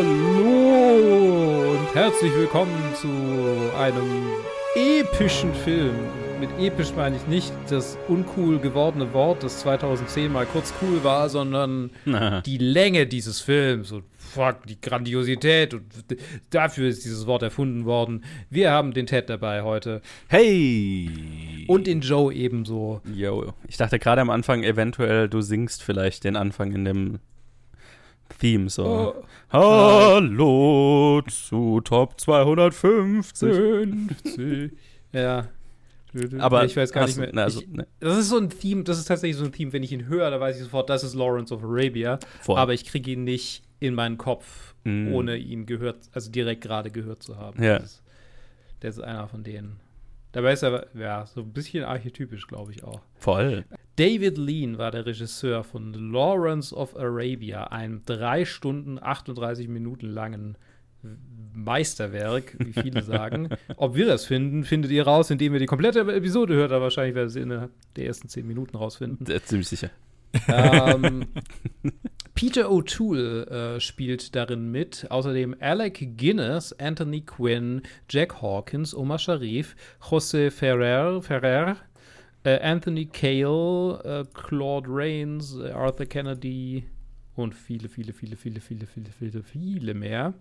Hallo und herzlich willkommen zu einem epischen Film. Mit episch meine ich nicht das uncool gewordene Wort, das 2010 mal kurz cool war, sondern die Länge dieses Films und fuck, die Grandiosität und dafür ist dieses Wort erfunden worden. Wir haben den Ted dabei heute. Hey! Und den Joe ebenso. Yo, ich dachte gerade am Anfang eventuell, du singst vielleicht den Anfang in dem Theme so. Oh. Hallo zu Top 250. 50. Ja. Aber ich weiß gar nicht mehr. also, ich, ne. Das ist so ein Theme, das ist tatsächlich so ein Theme, wenn ich ihn höre, da weiß ich sofort, das ist Lawrence of Arabia. Voll. Aber ich kriege ihn nicht in meinen Kopf, Mm. ohne ihn gehört, also direkt gerade gehört zu haben. Ja. Das der ist einer von denen. Dabei ist er, ja, so ein bisschen archetypisch, glaube ich auch. Voll. David Lean war der Regisseur von Lawrence of Arabia, einem drei Stunden 38 Minuten langen Meisterwerk, wie viele sagen. Ob wir das finden, findet ihr raus, indem ihr die komplette Episode hört, aber wahrscheinlich werdet ihr innerhalb der ersten zehn Minuten rausfinden. Ziemlich sicher. Ähm, Peter O'Toole äh, spielt darin mit. Außerdem Alec Guinness, Anthony Quinn, Jack Hawkins, Omar Sharif, José Ferrer, Ferrer äh, Anthony Cale, äh, Claude Rains, äh, Arthur Kennedy und viele, viele, viele, viele, viele, viele, viele, viele mehr.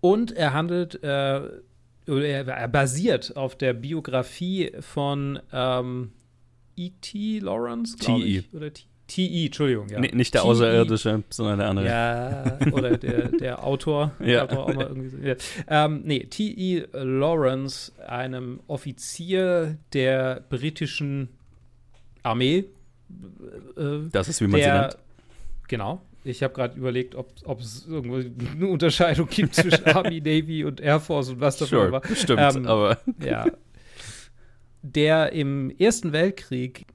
Und er handelt, äh, oder er, er basiert auf der Biografie von ähm, E.T. Lawrence, glaube T.E.. ich. Oder T- T.E., Entschuldigung, ja. N- Nicht der T.E.. Außerirdische, sondern der andere. Ja, oder der, der Autor. Ja. Auch mal irgendwie so, ja. ähm, nee, T.E. Lawrence, einem Offizier der britischen Armee. Äh, Das ist, wie man sie der, nennt. Genau. Ich habe gerade überlegt, ob es irgendwo eine Unterscheidung gibt zwischen Army, Navy und Air Force und was das Sure, war. bestimmt. Ähm, aber Ja. Der im Ersten Weltkrieg,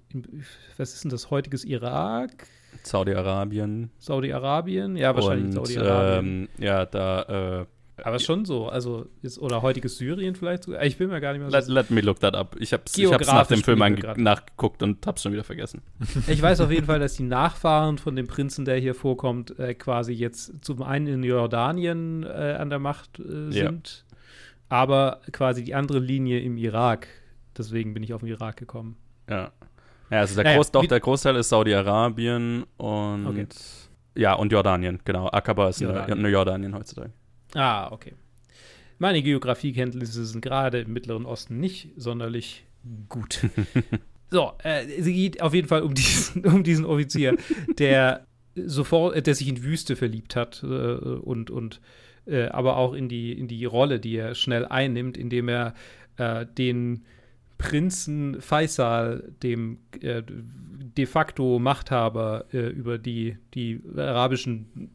was ist denn das, heutiges Irak? Saudi-Arabien Saudi-Arabien? Ja, wahrscheinlich Saudi-Arabien. ähm, ja, da äh, Aber schon so, also ist, oder heutiges Syrien vielleicht sogar. Ich bin mir gar nicht mehr let, so. let me look that up. Ich hab's, ich hab's nach dem Film nachgeguckt und hab's schon wieder vergessen. Ich weiß auf jeden Fall, dass die Nachfahren von dem Prinzen, der hier vorkommt, äh, quasi jetzt zum einen in Jordanien äh, an der Macht äh, Ja. sind, aber quasi die andere Linie im Irak. Deswegen bin ich auf den Irak gekommen. Ja. Ja, also der, Naja, Groß, doch, der Großteil ist Saudi-Arabien und Okay. ja, und Jordanien, genau. Aqaba ist Jordanien. Jordanien, Jordanien heutzutage. Ah, okay. Meine Geografiekenntnisse sind gerade im Mittleren Osten nicht sonderlich gut. so, äh, sie geht auf jeden Fall um diesen, um diesen Offizier, der sofort, äh, der sich in Wüste verliebt hat äh, und, und äh, aber auch in die, in die Rolle, die er schnell einnimmt, indem er äh, den Prinzen Faisal, dem äh, de facto Machthaber äh, über die, die arabischen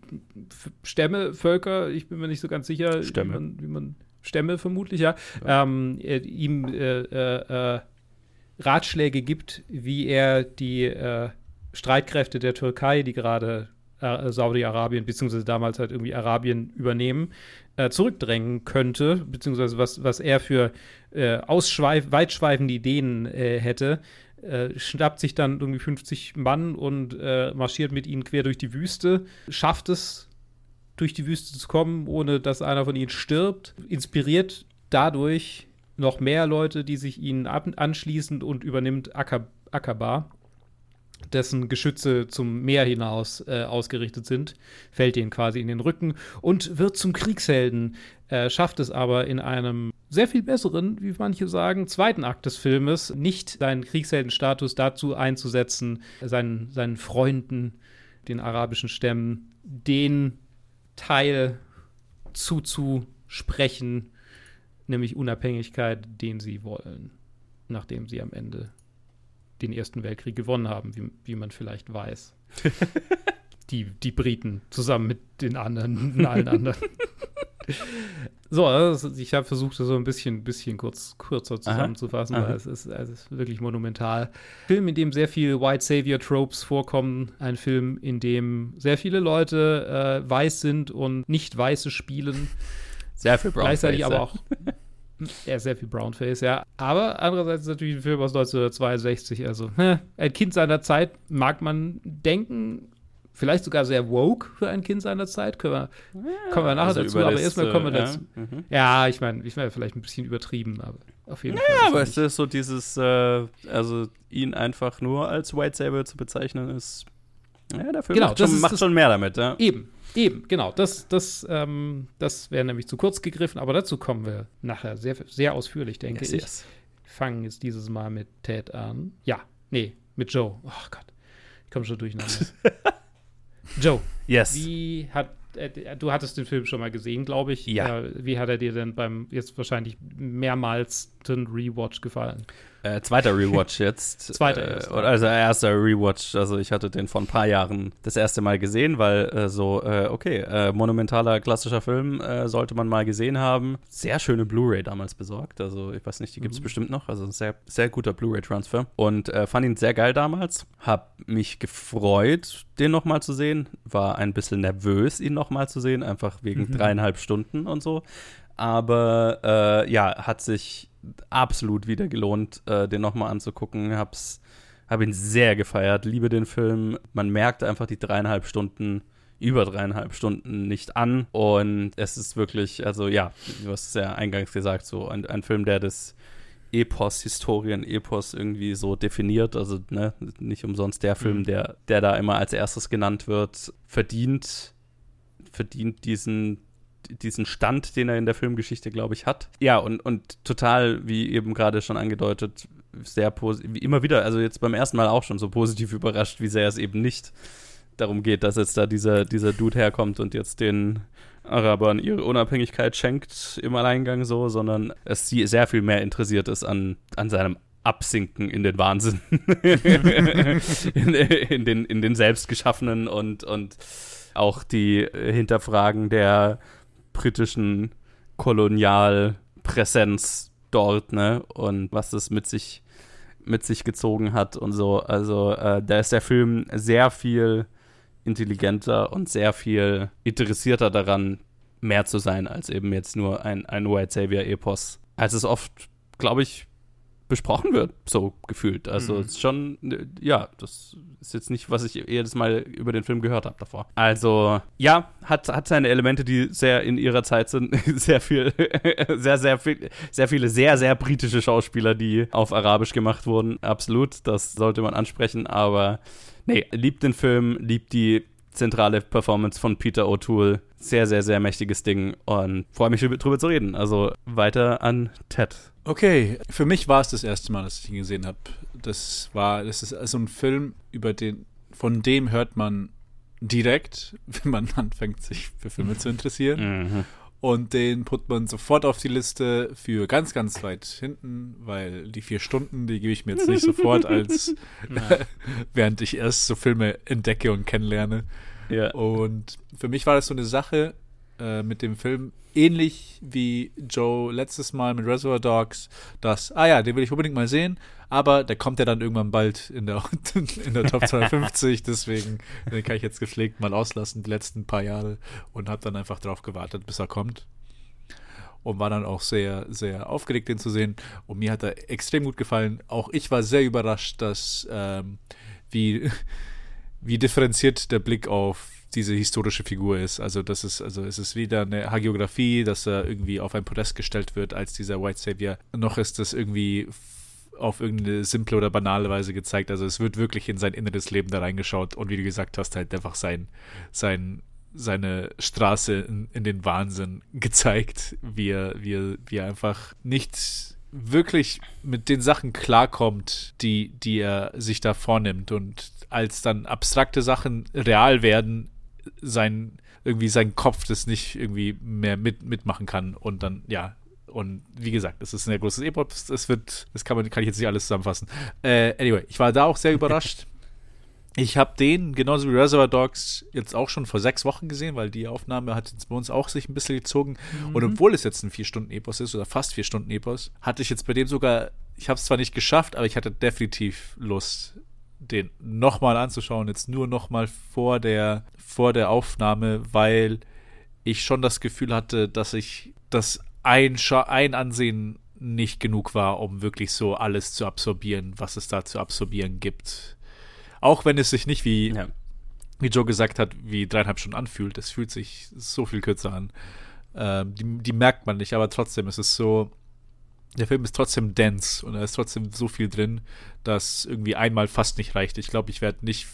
Stämme, Völker, ich bin mir nicht so ganz sicher, Stämme. Wie, man, wie man Stämme vermutlich, ja, Ähm, äh, ihm äh, äh, äh, Ratschläge gibt, wie er die Streitkräfte der Türkei, die gerade Saudi-Arabien beziehungsweise damals halt irgendwie Arabien übernehmen, äh, zurückdrängen könnte, beziehungsweise was, was er für äh, ausschweif weitschweifende Ideen äh, hätte, äh, schnappt sich dann irgendwie 50 Mann und äh, marschiert mit ihnen quer durch die Wüste, schafft es, durch die Wüste zu kommen, ohne dass einer von ihnen stirbt, inspiriert dadurch noch mehr Leute, die sich ihnen anschließen und übernimmt Aka- Akaba, dessen Geschütze zum Meer hinaus äh, ausgerichtet sind, fällt ihnen quasi in den Rücken und wird zum Kriegshelden, äh, schafft es aber in einem sehr viel besseren, wie manche sagen, zweiten Akt des Filmes, nicht seinen Kriegsheldenstatus dazu einzusetzen, seinen, seinen Freunden, den arabischen Stämmen, den Teil zuzusprechen, nämlich Unabhängigkeit, den sie wollen, nachdem sie am Ende den Ersten Weltkrieg gewonnen haben, wie, wie man vielleicht weiß. die, die Briten zusammen mit den anderen, allen anderen. so, also ich habe versucht, das so ein bisschen, bisschen kurz, kürzer zusammenzufassen, aha. weil es ist, es ist wirklich monumental. Ein Film, in dem sehr viel White Savior Tropes vorkommen. Ein Film, in dem sehr viele Leute äh, weiß sind und nicht weiße spielen. Sehr viel Brown Gleichzeitig aber auch ja, sehr viel Brownface, ja. Aber andererseits ist natürlich ein Film aus 1962. Also, ein Kind seiner Zeit mag man denken, vielleicht sogar sehr woke für ein Kind seiner Zeit. Können wir, ja, kommen wir nachher also dazu, aber erstmal kommen wir dazu. Ja, mhm. ja ich meine, ich meine, vielleicht ein bisschen übertrieben, aber auf jeden ja, Fall. Ja, aber es ist so dieses, äh, also ihn einfach nur als White Saber zu bezeichnen, ist, ja, Film genau, macht, schon, macht schon mehr damit, ja. Eben, Eben, genau. Das, das, ähm, das wäre nämlich zu kurz gegriffen, aber dazu kommen wir nachher sehr, sehr ausführlich, denke yes, ich. Yes. Fangen jetzt dieses Mal mit Ted an. Ja, nee, mit Joe. Oh Gott, ich komme schon durcheinander. Joe, yes. wie hat äh, du hattest den Film schon mal gesehen, glaube ich. Ja. Äh, wie hat er dir denn beim jetzt wahrscheinlich mehrmals den Rewatch gefallen? Äh, zweiter Rewatch jetzt. zweiter. Äh, also erster Rewatch. Also ich hatte den vor ein paar Jahren das erste Mal gesehen, weil äh, so, äh, okay, äh, monumentaler klassischer Film sollte man mal gesehen haben. Sehr schöne Blu-ray damals besorgt. Also ich weiß nicht, die gibt es mhm. bestimmt noch. Also ein sehr, sehr guter Blu-ray-Transfer. Und fand ihn sehr geil damals. Hab mich gefreut, den nochmal zu sehen. War ein bisschen nervös, ihn nochmal zu sehen, einfach wegen mhm. dreieinhalb Stunden und so. Aber ja, hat sich absolut wieder gelohnt, äh, den nochmal anzugucken. Hab's, hab ihn sehr gefeiert, liebe den Film. Man merkt einfach die dreieinhalb Stunden, über dreieinhalb Stunden nicht an. Und es ist wirklich, also ja, du hast es ja eingangs gesagt, so ein, ein Film, der das Epos, Historien-Epos irgendwie so definiert. Also ne, nicht umsonst der Film, mhm. der, der da immer als erstes genannt wird, verdient, verdient diesen diesen Stand, den er in der Filmgeschichte, glaube ich, hat. Ja, und, und total, wie eben gerade schon angedeutet, sehr positiv, wie immer wieder, also jetzt beim ersten Mal auch schon so positiv überrascht, wie sehr es eben nicht darum geht, dass jetzt da dieser, dieser Dude herkommt und jetzt den Arabern ihre Unabhängigkeit schenkt im Alleingang so, sondern es sie sehr viel mehr interessiert ist an, an seinem Absinken in den Wahnsinn. in, in, den, in den selbstgeschaffenen und, und auch die Hinterfragen der britischen Kolonialpräsenz dort, ne? Und was das mit sich, mit sich gezogen hat und so. Also äh, da ist der Film sehr viel intelligenter und sehr viel interessierter daran, mehr zu sein, als eben jetzt nur ein, ein White Savior-Epos. Als es oft, glaube ich, besprochen wird, so gefühlt. Also mhm. ist schon, ja, das ist jetzt nicht, was ich jedes Mal über den Film gehört habe davor. Also, ja, hat, hat seine Elemente, die sehr in ihrer Zeit sind. sehr viel, sehr, sehr viel, sehr viele sehr, sehr britische Schauspieler, die auf Arabisch gemacht wurden. Absolut, das sollte man ansprechen, aber nee, liebt den Film, liebt die zentrale Performance von Peter O'Toole. Sehr, sehr, sehr mächtiges Ding und freue mich drüber zu reden. Also weiter an Ted. Okay, für mich war es das erste Mal, dass ich ihn gesehen habe. Das war, das ist also ein Film, über den, von dem hört man direkt, wenn man anfängt, sich für Filme zu interessieren. Mhm. Und den put man sofort auf die Liste für ganz, ganz weit hinten, weil die vier Stunden, die gebe ich mir jetzt nicht sofort als, während ich erst so Filme entdecke und kennenlerne. Ja. Und für mich war das so eine Sache äh, mit dem Film, ähnlich wie Joe letztes Mal mit Reservoir Dogs, dass, ah ja, den will ich unbedingt mal sehen, aber der kommt ja dann irgendwann bald in der, in der Top 250, deswegen den kann ich jetzt gepflegt mal auslassen, die letzten paar Jahre und habe dann einfach drauf gewartet, bis er kommt. Und war dann auch sehr, sehr aufgeregt, den zu sehen. Und mir hat er extrem gut gefallen. Auch ich war sehr überrascht, dass ähm, wie, wie differenziert der Blick auf diese historische Figur ist. Also das ist, also es ist wieder eine Hagiografie, dass er irgendwie auf ein Podest gestellt wird als dieser White Savior. Noch ist das irgendwie auf irgendeine simple oder banale Weise gezeigt. Also es wird wirklich in sein inneres Leben da reingeschaut und wie du gesagt hast, halt einfach sein, sein, seine Straße in, in den Wahnsinn gezeigt, wie er, wie er, wie er einfach nicht wirklich mit den Sachen klarkommt, die, die er sich da vornimmt. Und als dann abstrakte Sachen real werden, sein, irgendwie sein Kopf das nicht irgendwie mehr mit, mitmachen kann und dann, ja, und wie gesagt, es ist ein sehr großes Epos. Es wird, das kann, man, kann ich jetzt nicht alles zusammenfassen. Äh, anyway, ich war da auch sehr überrascht. Ich habe den, genauso wie Reservoir Dogs, jetzt auch schon vor sechs Wochen gesehen, weil die Aufnahme hat jetzt bei uns auch sich ein bisschen gezogen. Mhm. Und obwohl es jetzt ein Vier-Stunden-Epos ist, oder fast Vier-Stunden-Epos, hatte ich jetzt bei dem sogar, ich habe es zwar nicht geschafft, aber ich hatte definitiv Lust, den nochmal anzuschauen, jetzt nur nochmal vor der, vor der Aufnahme, weil ich schon das Gefühl hatte, dass ich das ein, ein Ansehen nicht genug war, um wirklich so alles zu absorbieren, was es da zu absorbieren gibt. Auch wenn es sich nicht wie, ja. wie Joe gesagt hat, wie dreieinhalb Stunden anfühlt. Es fühlt sich so viel kürzer an. Ähm, die, die merkt man nicht, aber trotzdem ist es so, der Film ist trotzdem dense und da ist trotzdem so viel drin, dass irgendwie einmal fast nicht reicht. Ich glaube, ich werde nicht,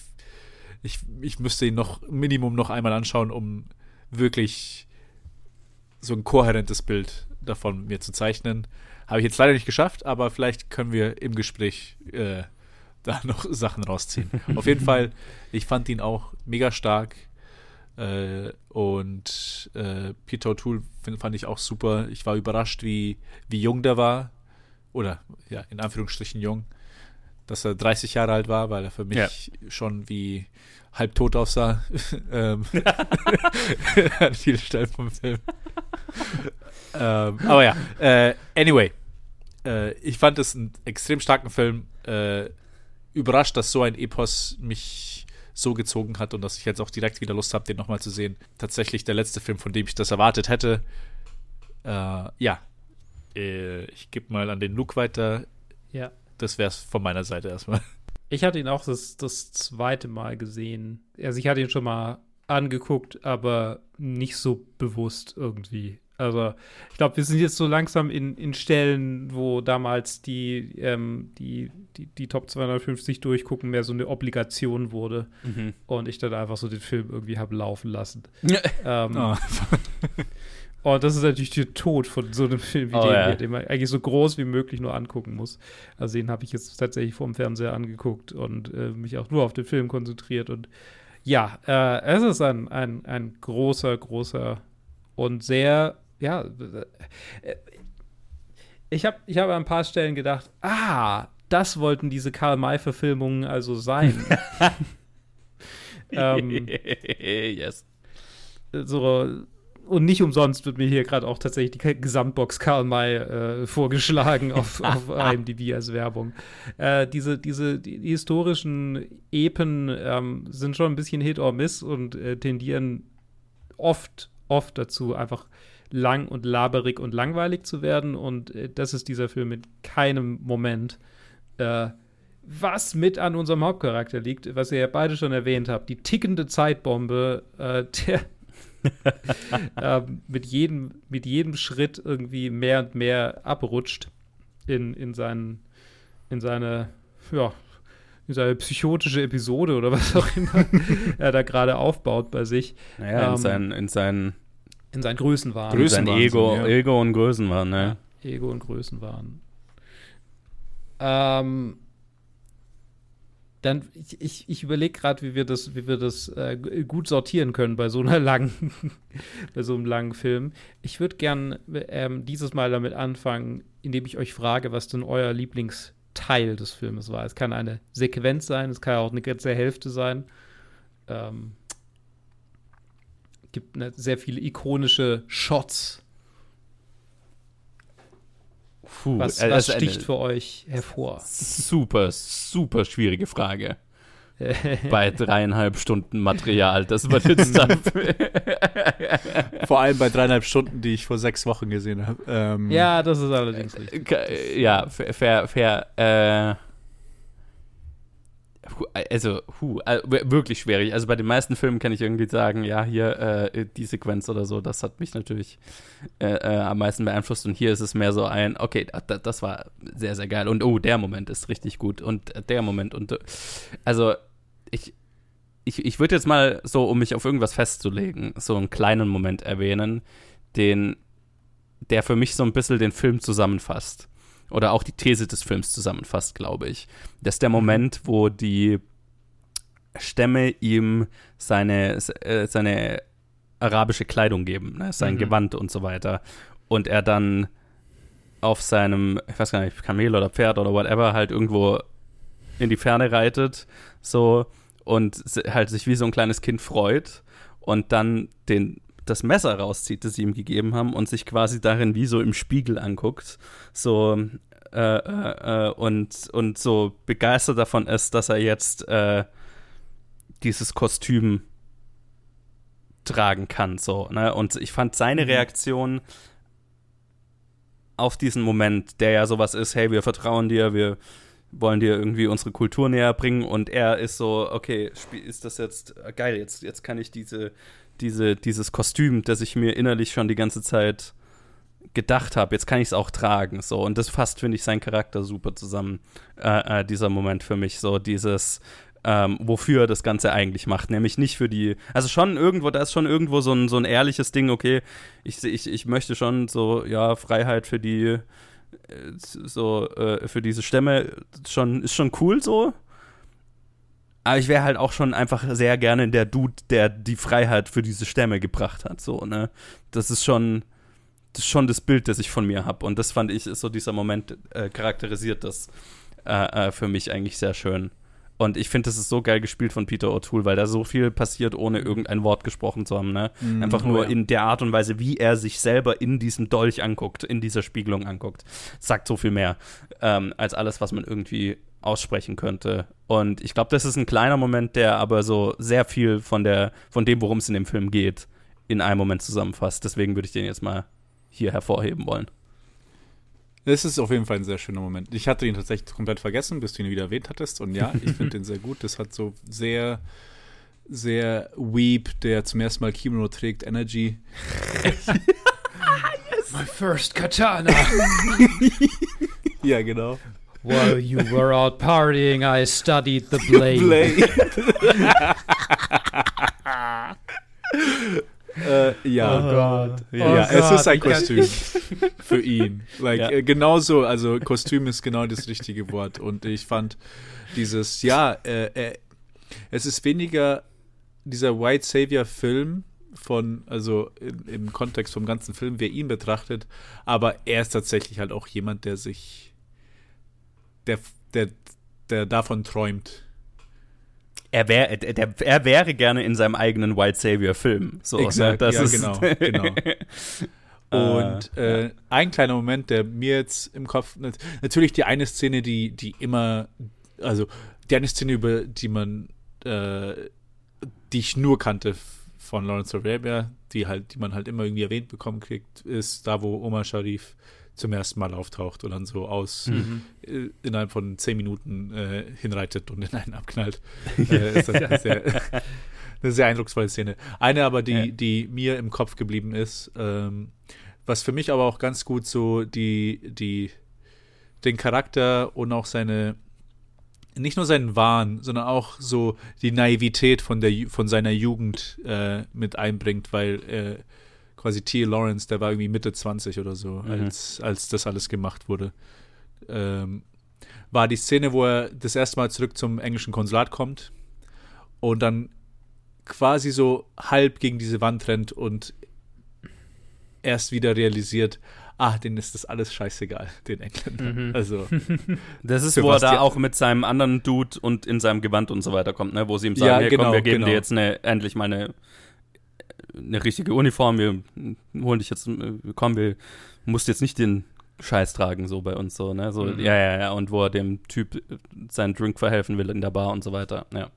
ich, ich müsste ihn noch Minimum noch einmal anschauen, um wirklich so ein kohärentes Bild davon mir zu zeichnen. Habe ich jetzt leider nicht geschafft, aber vielleicht können wir im Gespräch äh, da noch Sachen rausziehen. Auf jeden Fall, ich fand ihn auch mega stark. Äh, und äh, Peter O'Toole fand ich auch super. Ich war überrascht, wie, wie jung der war. Oder ja, in Anführungsstrichen jung. Dass er 30 Jahre alt war, weil er für mich ja. schon wie halb tot aussah. ähm, an vielen Stellen vom Film. ähm, aber ja, äh, anyway. Äh, ich fand es einen extrem starken Film. Äh, überrascht, dass so ein Epos mich so gezogen hat und dass ich jetzt auch direkt wieder Lust habe, den nochmal zu sehen. Tatsächlich der letzte Film, von dem ich das erwartet hätte. Äh, ja, äh, ich gebe mal an den Luke weiter. Ja. Das wäre es von meiner Seite erstmal. Ich hatte ihn auch das, das zweite Mal gesehen. Also ich hatte ihn schon mal angeguckt, aber nicht so bewusst irgendwie. Also ich glaube, wir sind jetzt so langsam in, in Stellen, wo damals die, ähm, die, die, die Top 250 durchgucken mehr so eine Obligation wurde mhm. und ich dann einfach so den Film irgendwie habe laufen lassen. ähm, oh. und das ist natürlich der Tod von so einem Film wie oh, dem, ja. den man eigentlich so groß wie möglich nur angucken muss. Also den habe ich jetzt tatsächlich vorm Fernseher angeguckt und äh, mich auch nur auf den Film konzentriert und ja, äh, es ist ein, ein, ein großer, großer und sehr ja, äh, ich habe ich hab an ein paar Stellen gedacht, ah, das wollten diese Karl-May-Verfilmungen also sein. ähm, yes. So, und nicht umsonst wird mir hier gerade auch tatsächlich die Gesamtbox Karl May äh, vorgeschlagen auf, auf IMDb als Werbung. Äh, diese diese die, die historischen Epen ähm, sind schon ein bisschen Hit or Miss und äh, tendieren oft, oft dazu, einfach lang und laberig und langweilig zu werden. Und äh, das ist dieser Film in keinem Moment. Äh, was mit an unserem Hauptcharakter liegt, was ihr ja beide schon erwähnt habt, die tickende Zeitbombe, äh, der äh, mit, jedem, mit jedem Schritt irgendwie mehr und mehr abrutscht in, in, seinen, in seine, ja, in seine psychotische Episode oder was auch immer er da gerade aufbaut bei sich. Naja, ähm, in, seinen, in seinen in seinen Größenwahn. Größenwahn sein Ego, ja. Ego und Größenwahn, ne? Ja, Ego und Größenwahn. Ähm, dann, ich, ich, ich überlege gerade, wie wir das, wie wir das äh, gut sortieren können bei so einer langen, bei so einem langen Film. Ich würde gern ähm, dieses Mal damit anfangen, indem ich euch frage, was denn euer Lieblingsteil des Filmes war. Es kann eine Sequenz sein, es kann auch eine ganze Hälfte sein. Ähm, gibt ne, sehr viele ikonische Shots. Puh, was, äh, was sticht für euch hervor? Super, super schwierige Frage. bei dreieinhalb Stunden Material, das wird jetzt dann. vor allem bei dreieinhalb Stunden, die ich vor sechs Wochen gesehen habe. Ähm, ja, das ist allerdings richtig. Ja, fair, fair. Äh, also, hu, äh, wirklich schwierig. Also bei den meisten Filmen kann ich irgendwie sagen, ja, hier äh, die Sequenz oder so, das hat mich natürlich äh, äh, am meisten beeinflusst. Und hier ist es mehr so ein, okay, das, das war sehr, sehr geil. Und oh, der Moment ist richtig gut. Und der Moment. Und also, ich, ich, ich würde jetzt mal so, um mich auf irgendwas festzulegen, so einen kleinen Moment erwähnen, den, der für mich so ein bisschen den Film zusammenfasst oder auch die These des Films zusammenfasst, glaube ich. Das ist der Moment, wo die Stämme ihm seine, äh, seine arabische Kleidung geben, ne? sein mhm. Gewand und so weiter. Und er dann auf seinem, ich weiß gar nicht, Kamel oder Pferd oder whatever, halt irgendwo in die Ferne reitet, so und halt sich wie so ein kleines Kind freut und dann den das Messer rauszieht, das sie ihm gegeben haben und sich quasi darin wie so im Spiegel anguckt, so äh, äh, äh, und, und so begeistert davon ist, dass er jetzt äh, dieses Kostüm tragen kann, so, ne? Und ich fand seine mhm. Reaktion auf diesen Moment, der ja sowas ist, hey, wir vertrauen dir, wir wollen dir irgendwie unsere Kultur näher bringen und er ist so, okay, ist das jetzt geil, jetzt, jetzt kann ich diese, diese, dieses Kostüm, das ich mir innerlich schon die ganze Zeit gedacht habe, jetzt kann ich es auch tragen, so und das fasst, finde ich, seinen Charakter super zusammen, äh, äh, dieser Moment für mich, so dieses, ähm, wofür er das Ganze eigentlich macht. Nämlich nicht für die, also schon irgendwo, da ist schon irgendwo so ein, so ein ehrliches Ding, okay, ich, ich, ich möchte schon so, ja, Freiheit für die, äh, so, äh, für diese Stämme schon, ist schon cool so. Aber ich wäre halt auch schon einfach sehr gerne der Dude, der die Freiheit für diese Stämme gebracht hat, so, ne. Das ist schon, das ist schon das Bild, das ich von mir habe. Und das fand ich, ist so dieser Moment, äh, charakterisiert das äh, äh für mich eigentlich sehr schön. Und ich finde, das ist so geil gespielt von Peter O'Toole, weil da so viel passiert, ohne irgendein Wort gesprochen zu haben. Ne? Mm, Einfach nur oh ja. in der Art und Weise, wie er sich selber in diesem Dolch anguckt, in dieser Spiegelung anguckt. Sagt so viel mehr ähm, als alles, was man irgendwie aussprechen könnte. Und ich glaube, das ist ein kleiner Moment, der aber so sehr viel von der, von dem, worum es in dem Film geht, in einem Moment zusammenfasst. Deswegen würde ich den jetzt mal hier hervorheben wollen. Es ist auf jeden Fall ein sehr schöner Moment. Ich hatte ihn tatsächlich komplett vergessen, bis du ihn wieder erwähnt hattest. Und ja, ich finde den sehr gut. Das hat so sehr, sehr Weep, der zum ersten Mal Kimono trägt, Energy. yes. My first katana. ja, genau. While you were out partying, I studied the blade. blade. Äh, ja. Oh Gott. Ja, oh es Gott. ist ein Kostüm für ihn. Like, ja. äh, genauso, also Kostüm ist genau das richtige Wort. Und ich fand dieses, ja, äh, äh es ist weniger dieser White Savior-Film von, also in, im Kontext vom ganzen Film, wer ihn betrachtet, aber er ist tatsächlich halt auch jemand, der sich, der, der, der davon träumt, er, wär, der, er wäre gerne in seinem eigenen White Savior-Film. So, ne? Exakt, ne? das ja, ist genau, genau. Und äh, ein kleiner Moment, der mir jetzt im Kopf, natürlich die eine Szene, die, die immer, also die eine Szene, über die man, äh, die ich nur kannte von Lawrence Arabia, die halt, die man halt immer irgendwie erwähnt bekommen kriegt, ist da, wo Omar Sharif zum ersten Mal auftaucht und dann so aus mhm. äh, innerhalb von zehn Minuten äh, hinreitet und in einen abknallt. äh, ist das eine sehr, eine sehr eindrucksvolle Szene. Eine aber, die, ja. die mir im Kopf geblieben ist, ähm, was für mich aber auch ganz gut so die, die, den Charakter und auch seine, nicht nur seinen Wahn, sondern auch so die Naivität von, der, von seiner Jugend äh, mit einbringt, weil äh, quasi T. Lawrence, der war irgendwie Mitte 20 oder so, mhm. als, als das alles gemacht wurde. Ähm, war die Szene, wo er das erste Mal zurück zum englischen Konsulat kommt und dann quasi so halb gegen diese Wand rennt und erst wieder realisiert, ah, denen ist das alles scheißegal, den Engländern. Mhm. Also, das ist, wo er da auch mit seinem anderen Dude und in seinem Gewand und so weiter kommt, ne? wo sie ihm sagen, ja, hey, genau, komm, wir geben genau. dir jetzt eine, endlich mal eine eine richtige Uniform, wir holen dich jetzt, komm, wir musst jetzt nicht den Scheiß tragen, so bei uns so, ne? So, mhm. ja, ja, ja, und wo er dem Typ seinen Drink verhelfen will in der Bar und so weiter, ja.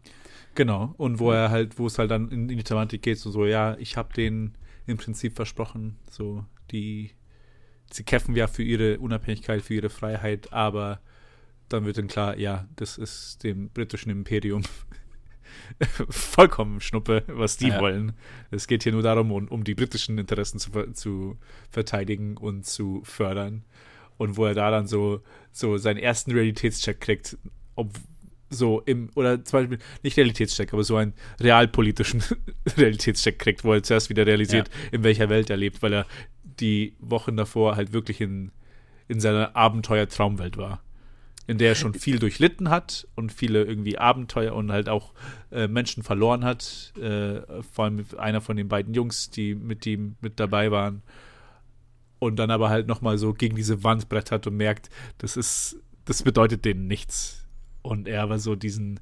Genau, und wo er halt, wo es halt dann in die Thematik geht, so, so ja, ich habe denen im Prinzip versprochen, so, die, sie kämpfen ja für ihre Unabhängigkeit, für ihre Freiheit, aber dann wird dann klar, ja, das ist dem britischen Imperium vollkommen Schnuppe, was die ja. wollen. Es geht hier nur darum, um, um die britischen Interessen zu, zu verteidigen und zu fördern. Und wo er da dann so, so seinen ersten Realitätscheck kriegt, ob so im, oder zum Beispiel nicht Realitätscheck, aber so einen realpolitischen Realitätscheck kriegt, wo er zuerst wieder realisiert, ja. in welcher Welt er lebt, weil er die Wochen davor halt wirklich in, in seiner Abenteuer-Traumwelt war in der er schon viel durchlitten hat und viele irgendwie Abenteuer und halt auch äh, Menschen verloren hat. Äh, vor allem einer von den beiden Jungs, die mit ihm mit dabei waren. Und dann aber halt nochmal so gegen diese Wand brettert und merkt, das ist, das bedeutet denen nichts. Und er aber so diesen,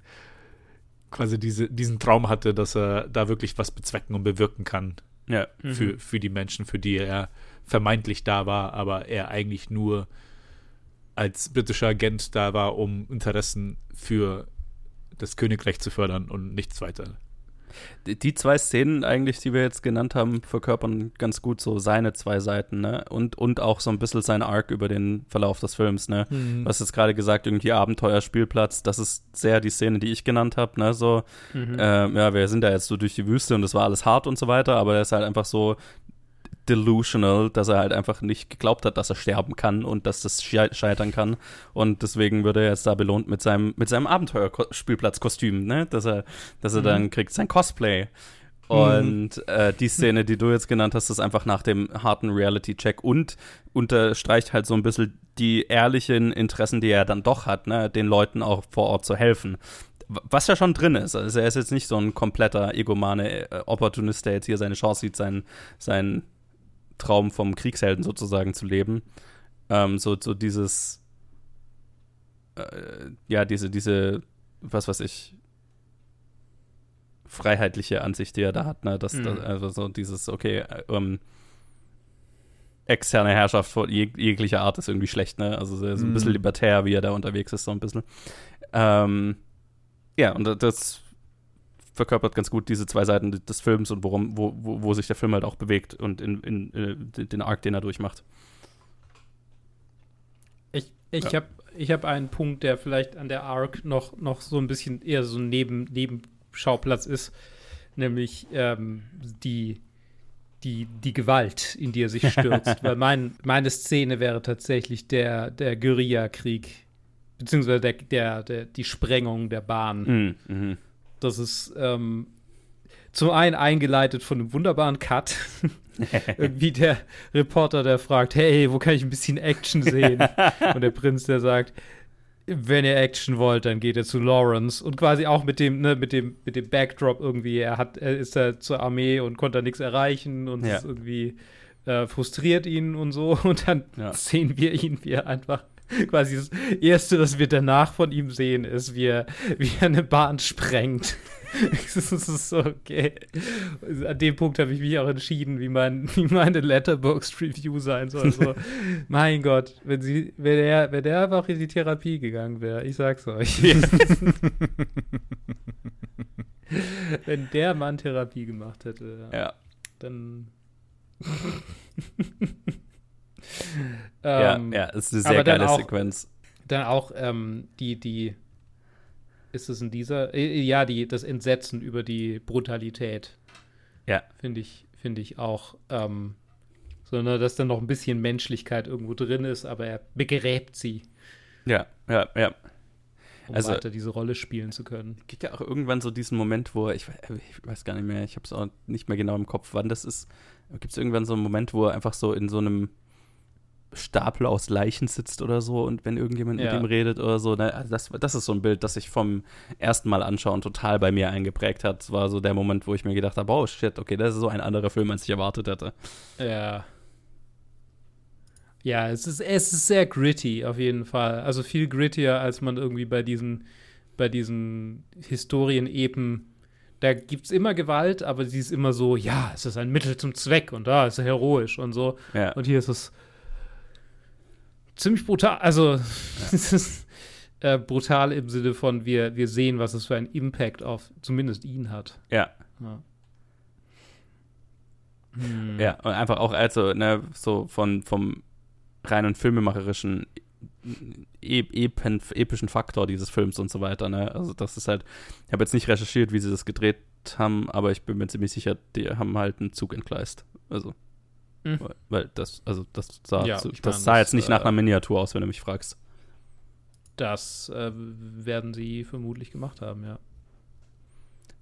quasi diese, diesen Traum hatte, dass er da wirklich was bezwecken und bewirken kann. Ja. Mhm. Für, für die Menschen, für die er vermeintlich da war, aber er eigentlich nur als britischer Agent da war, um Interessen für das Königreich zu fördern und nichts weiter. Die, zwei Szenen eigentlich, die wir jetzt genannt haben, verkörpern ganz gut so seine zwei Seiten, ne? Und, und auch so ein bisschen sein Arc über den Verlauf des Films, ne? Mhm. Du hast jetzt gerade gesagt, irgendwie Abenteuerspielplatz, das ist sehr die Szene, die ich genannt habe, ne? So, Mhm. ähm, ja, wir sind da jetzt so durch die Wüste und das war alles hart und so weiter, aber er ist halt einfach so delusional, dass er halt einfach nicht geglaubt hat, dass er sterben kann und dass das schei- scheitern kann. Und deswegen wird er jetzt da belohnt mit seinem, mit seinem Abenteuerspielplatzkostüm, ne? Dass er, dass er Mhm. dann kriegt sein Cosplay. Und äh, die Szene, die du jetzt genannt hast, ist einfach nach dem harten Reality-Check und unterstreicht halt so ein bisschen die ehrlichen Interessen, die er dann doch hat, ne? den Leuten auch vor Ort zu helfen. Was ja schon drin ist. Also er ist jetzt nicht so ein kompletter egomane äh, Opportunist, der jetzt hier seine Chance sieht, seinen, seinen Traum vom Kriegshelden sozusagen zu leben. Ähm, so, so dieses, äh, ja, diese, diese, was weiß ich, freiheitliche Ansicht, die er da hat, ne? Das, Mhm. das, also so dieses, okay, äh, ähm, externe Herrschaft von jeg jeglicher Art ist irgendwie schlecht, ne? Also so so ein bisschen Mhm. libertär, wie er da unterwegs ist, so ein bisschen. Ähm, ja, und das verkörpert ganz gut diese zwei Seiten des Films und worum, wo, wo, wo sich der Film halt auch bewegt und in, in, äh, den Arc, den er durchmacht. Ich, ich Ja. habe ich hab einen Punkt, der vielleicht an der Arc noch, noch so ein bisschen eher so ein Neben, Nebenschauplatz ist, nämlich ähm, die, die, die Gewalt, in die er sich stürzt. Weil mein, meine Szene wäre tatsächlich der, der Guerillakrieg, beziehungsweise der, der, der, die Sprengung der Bahn. Mhm. Mhm. Das ist ähm, zum einen eingeleitet von einem wunderbaren Cut. Irgendwie der Reporter, der fragt, hey, wo kann ich ein bisschen Action sehen? Und der Prinz, der sagt, wenn ihr Action wollt, dann geht ihr zu Lawrence. Und quasi auch mit dem, ne, mit dem, mit dem Backdrop irgendwie, er hat, er ist da zur Armee und konnte da nichts erreichen und Ja. irgendwie äh, frustriert ihn und so. Und dann Ja. sehen wir ihn, wie er einfach quasi das Erste, was wir danach von ihm sehen, ist, wie er, wie er eine Bahn sprengt. das ist so, okay. An dem Punkt habe ich mich auch entschieden, wie, mein, wie meine Letterboxd-Review sein soll. So, mein Gott, wenn, sie, wenn, er, wenn er einfach in die Therapie gegangen wäre, ich sag's euch. wenn der Mann Therapie gemacht hätte, Ja. dann. Ja, Ähm, ja, es ist eine sehr geile auch- Sequenz. Dann auch ähm, die, die, ist es in dieser, äh, ja, die, das Entsetzen über die Brutalität, Ja. finde ich, finde ich auch, ähm, sondern dass dann noch ein bisschen Menschlichkeit irgendwo drin ist, aber er begräbt sie, Ja, ja, ja. um Also- weiter diese Rolle spielen zu können. gibt ja auch irgendwann so diesen Moment, wo er, ich, we- ich weiß gar nicht mehr, ich habe es auch nicht mehr genau im Kopf, wann das ist. Gibt es irgendwann so einen Moment, wo er einfach so in so einem Stapel aus Leichen sitzt oder so und wenn irgendjemand Ja. mit ihm redet oder so, ne, also das, das ist so ein Bild, das sich vom ersten Mal anschauen total bei mir eingeprägt hat. Das war so der Moment, wo ich mir gedacht habe, oh shit, okay, das ist so ein anderer Film, als ich erwartet hätte. Ja. Ja, es ist, es ist sehr gritty, auf jeden Fall. Also viel grittier, als man irgendwie bei diesen, bei diesen Historien-Epen. Da gibt es immer Gewalt, aber sie ist immer so, ja, es ist ein Mittel zum Zweck und da ist er heroisch und so. Ja, Und hier ist es ziemlich brutal. Also, es ist äh, brutal im Sinne von, wir, wir sehen, was es für einen Impact auf zumindest ihn hat. ja. Ja. Hm. Ja, und einfach auch also, ne, so von, vom reinen filmemacherischen e epen, epischen Faktor dieses Films und so weiter, ne? Also das ist halt, ich habe jetzt nicht recherchiert, wie sie das gedreht haben, aber ich bin mir ziemlich sicher, die haben halt einen Zug entgleist. Also, Mhm. weil- das, also das sah, Ja, zu, ich das meine, sah das, jetzt nicht nach äh, einer Miniatur aus, wenn du mich fragst. Das äh, werden sie vermutlich gemacht haben, ja.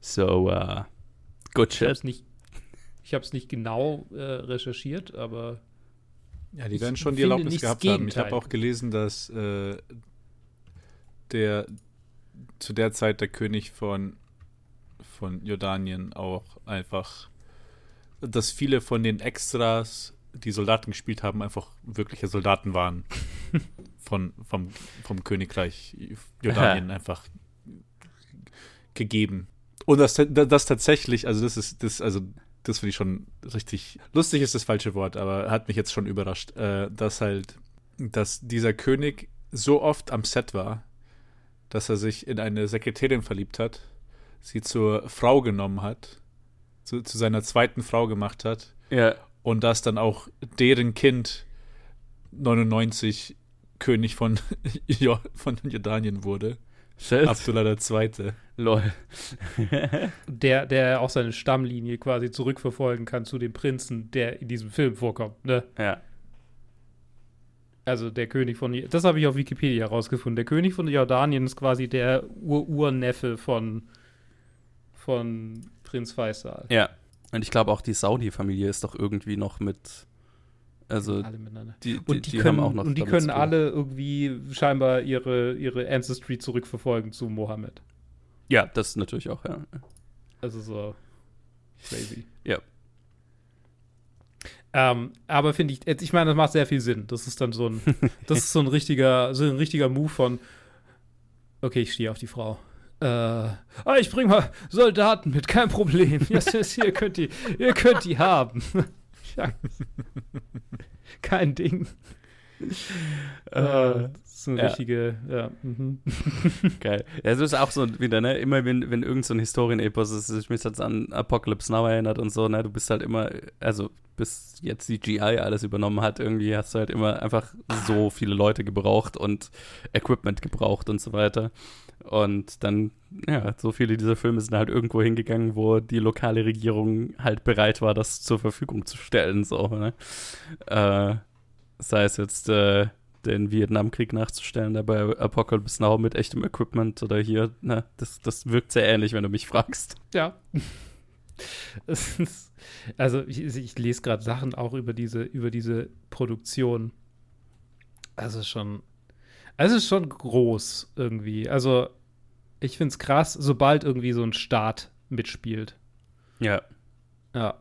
So, uh, good Ich habe shit. es nicht, ich hab's nicht genau äh, recherchiert, aber Ja, die Ich werden schon die Erlaubnis gehabt das haben. Ich habe Gegenteil. auch gelesen, dass äh, der zu der Zeit der König von, von Jordanien auch einfach, dass viele von den Extras, die Soldaten gespielt haben, einfach wirkliche Soldaten waren. von, vom, vom Königreich Jordanien einfach gegeben. Und das, das tatsächlich, also das ist, das, also das finde ich schon richtig. Lustig ist das falsche Wort, aber hat mich jetzt schon überrascht, äh, dass halt, dass dieser König so oft am Set war, dass er sich in eine Sekretärin verliebt hat, sie zur Frau genommen hat, zu, zu seiner zweiten Frau gemacht hat Ja. und dass dann auch deren Kind 99 König von, Jo- von Jordanien wurde. Shit. Abdullah II. Lol. Der, der auch seine Stammlinie quasi zurückverfolgen kann zu dem Prinzen, der in diesem Film vorkommt. Ne? ja. Also der König von, das habe ich auf Wikipedia herausgefunden. Der König von Jordanien ist quasi der Ur-Urneffe von, von Prinz Faisal. Ja. Und ich glaube auch die Saudi-Familie ist doch irgendwie noch mit. Also, alle miteinander. die, die, Und die, die können, haben auch noch. und die können alle irgendwie scheinbar ihre, ihre Ancestry zurückverfolgen zu Mohammed. Ja, das natürlich auch, ja. Also so crazy. Ja. Ähm, aber finde ich, ich meine, das macht sehr viel Sinn. Das ist dann so ein, das ist so ein richtiger, so ein richtiger Move von, okay, ich stehe auf die Frau. Äh, ah, ich bring mal Soldaten mit, kein Problem. Yes, yes, ihr könnt die, ihr könnt die haben. ja. Kein Ding. Äh, das ist eine ja. richtige, ja. Mhm. Geil. Ja, es ist auch so wieder, ne, immer wenn, wenn irgend so ein Historienepos ist, ich mich jetzt an Apocalypse Now erinnert und so, ne, du bist halt immer, also bis jetzt CGI alles übernommen hat, irgendwie hast du halt immer einfach so viele Leute gebraucht und Equipment gebraucht und so weiter. Und dann, ja, so viele dieser Filme sind halt irgendwo hingegangen, wo die lokale Regierung halt bereit war, das zur Verfügung zu stellen, so, ne. Äh, sei es jetzt, äh, den Vietnamkrieg nachzustellen, der bei Apocalypse Now mit echtem Equipment oder hier, ne, das, das wirkt sehr ähnlich, wenn du mich fragst. Ja. Ist, also ich, ich lese gerade Sachen auch über diese, über diese Produktion. Also schon, also schon groß irgendwie. Also ich finde es krass, sobald irgendwie so ein Staat mitspielt. Ja. Ja.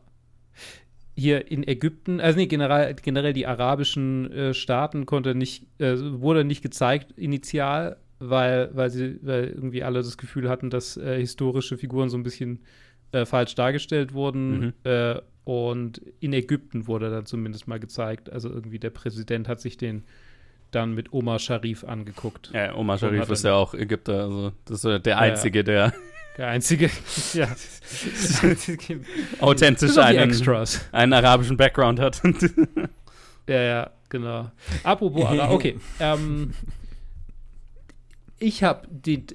Hier in Ägypten, also nee, generell, generell die arabischen äh, Staaten konnte nicht, äh, wurde nicht gezeigt initial, weil, weil sie, weil irgendwie alle das Gefühl hatten, dass äh, historische Figuren so ein bisschen äh, falsch dargestellt wurden. Mhm. Äh, und in Ägypten wurde dann zumindest mal gezeigt. Also irgendwie der Präsident hat sich den dann mit Omar Sharif angeguckt. Ja, Omar Sharif ist ja auch Ägypter, also das ist ja der ja. Einzige, der Der einzige, ja. authentisch Bis auf die einen, Extras. einen arabischen Background hat. Ja, ja, genau. Apropos, Ara- okay. Ähm, ich habe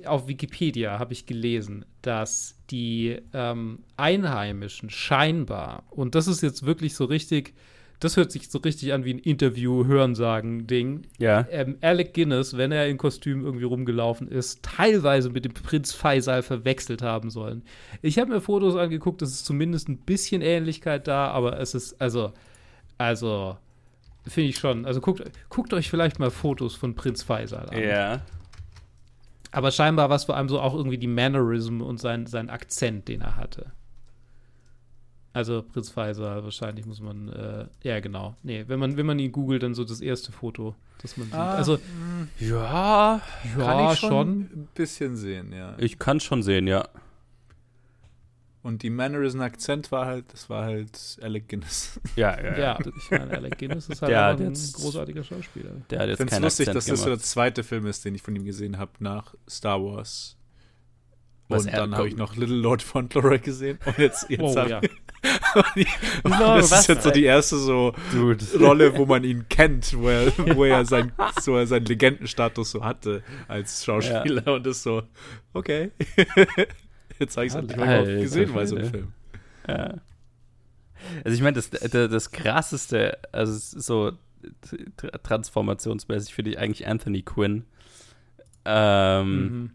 auf Wikipedia habe ich gelesen, dass die ähm, Einheimischen scheinbar und das ist jetzt wirklich so richtig, das hört sich so richtig an wie ein Interview Hörensagen Ding. ja. Ähm, Alec Guinness, wenn er in Kostüm irgendwie rumgelaufen ist, teilweise mit dem Prinz Faisal verwechselt haben sollen. Ich habe mir Fotos angeguckt, es ist zumindest ein bisschen Ähnlichkeit da, aber es ist also also finde ich schon. Also guckt, guckt euch vielleicht mal Fotos von Prinz Faisal an. Ja. Aber scheinbar war es vor allem so auch irgendwie die Mannerism und sein, sein Akzent, den er hatte. Also Prinz Faisal, wahrscheinlich muss man, äh, ja genau. Nee, wenn man, wenn man ihn googelt, dann so das erste Foto, das man sieht. also, Ja, ja, Kann ich schon, schon. ein bisschen sehen, ja. ich kann schon sehen, ja. Und die Mannerism Akzent war halt, das war halt Alec Guinness. Ja, ja, Ja, ich meine, Alec Guinness ist halt Der ein jetzt- großartiger Schauspieler. Der hat Ich jetzt finde es lustig, dass das so der zweite Film ist, den ich von ihm gesehen habe nach Star Wars. Was und dann habe ich noch Little Lord Fauntleroy gesehen. Und jetzt, jetzt Oh, ja. und das ist jetzt so die erste so Dude. Rolle, wo man ihn kennt, wo er, wo er, sein, so er seinen Legendenstatus so hatte als Schauspieler und ist so, okay. jetzt habe ich es endlich mal gesehen bei so einem. Film. Ja. Also ich meine, das, das, das krasseste, also so tra- transformationsmäßig finde ich eigentlich Anthony Quinn. Ähm, Mhm.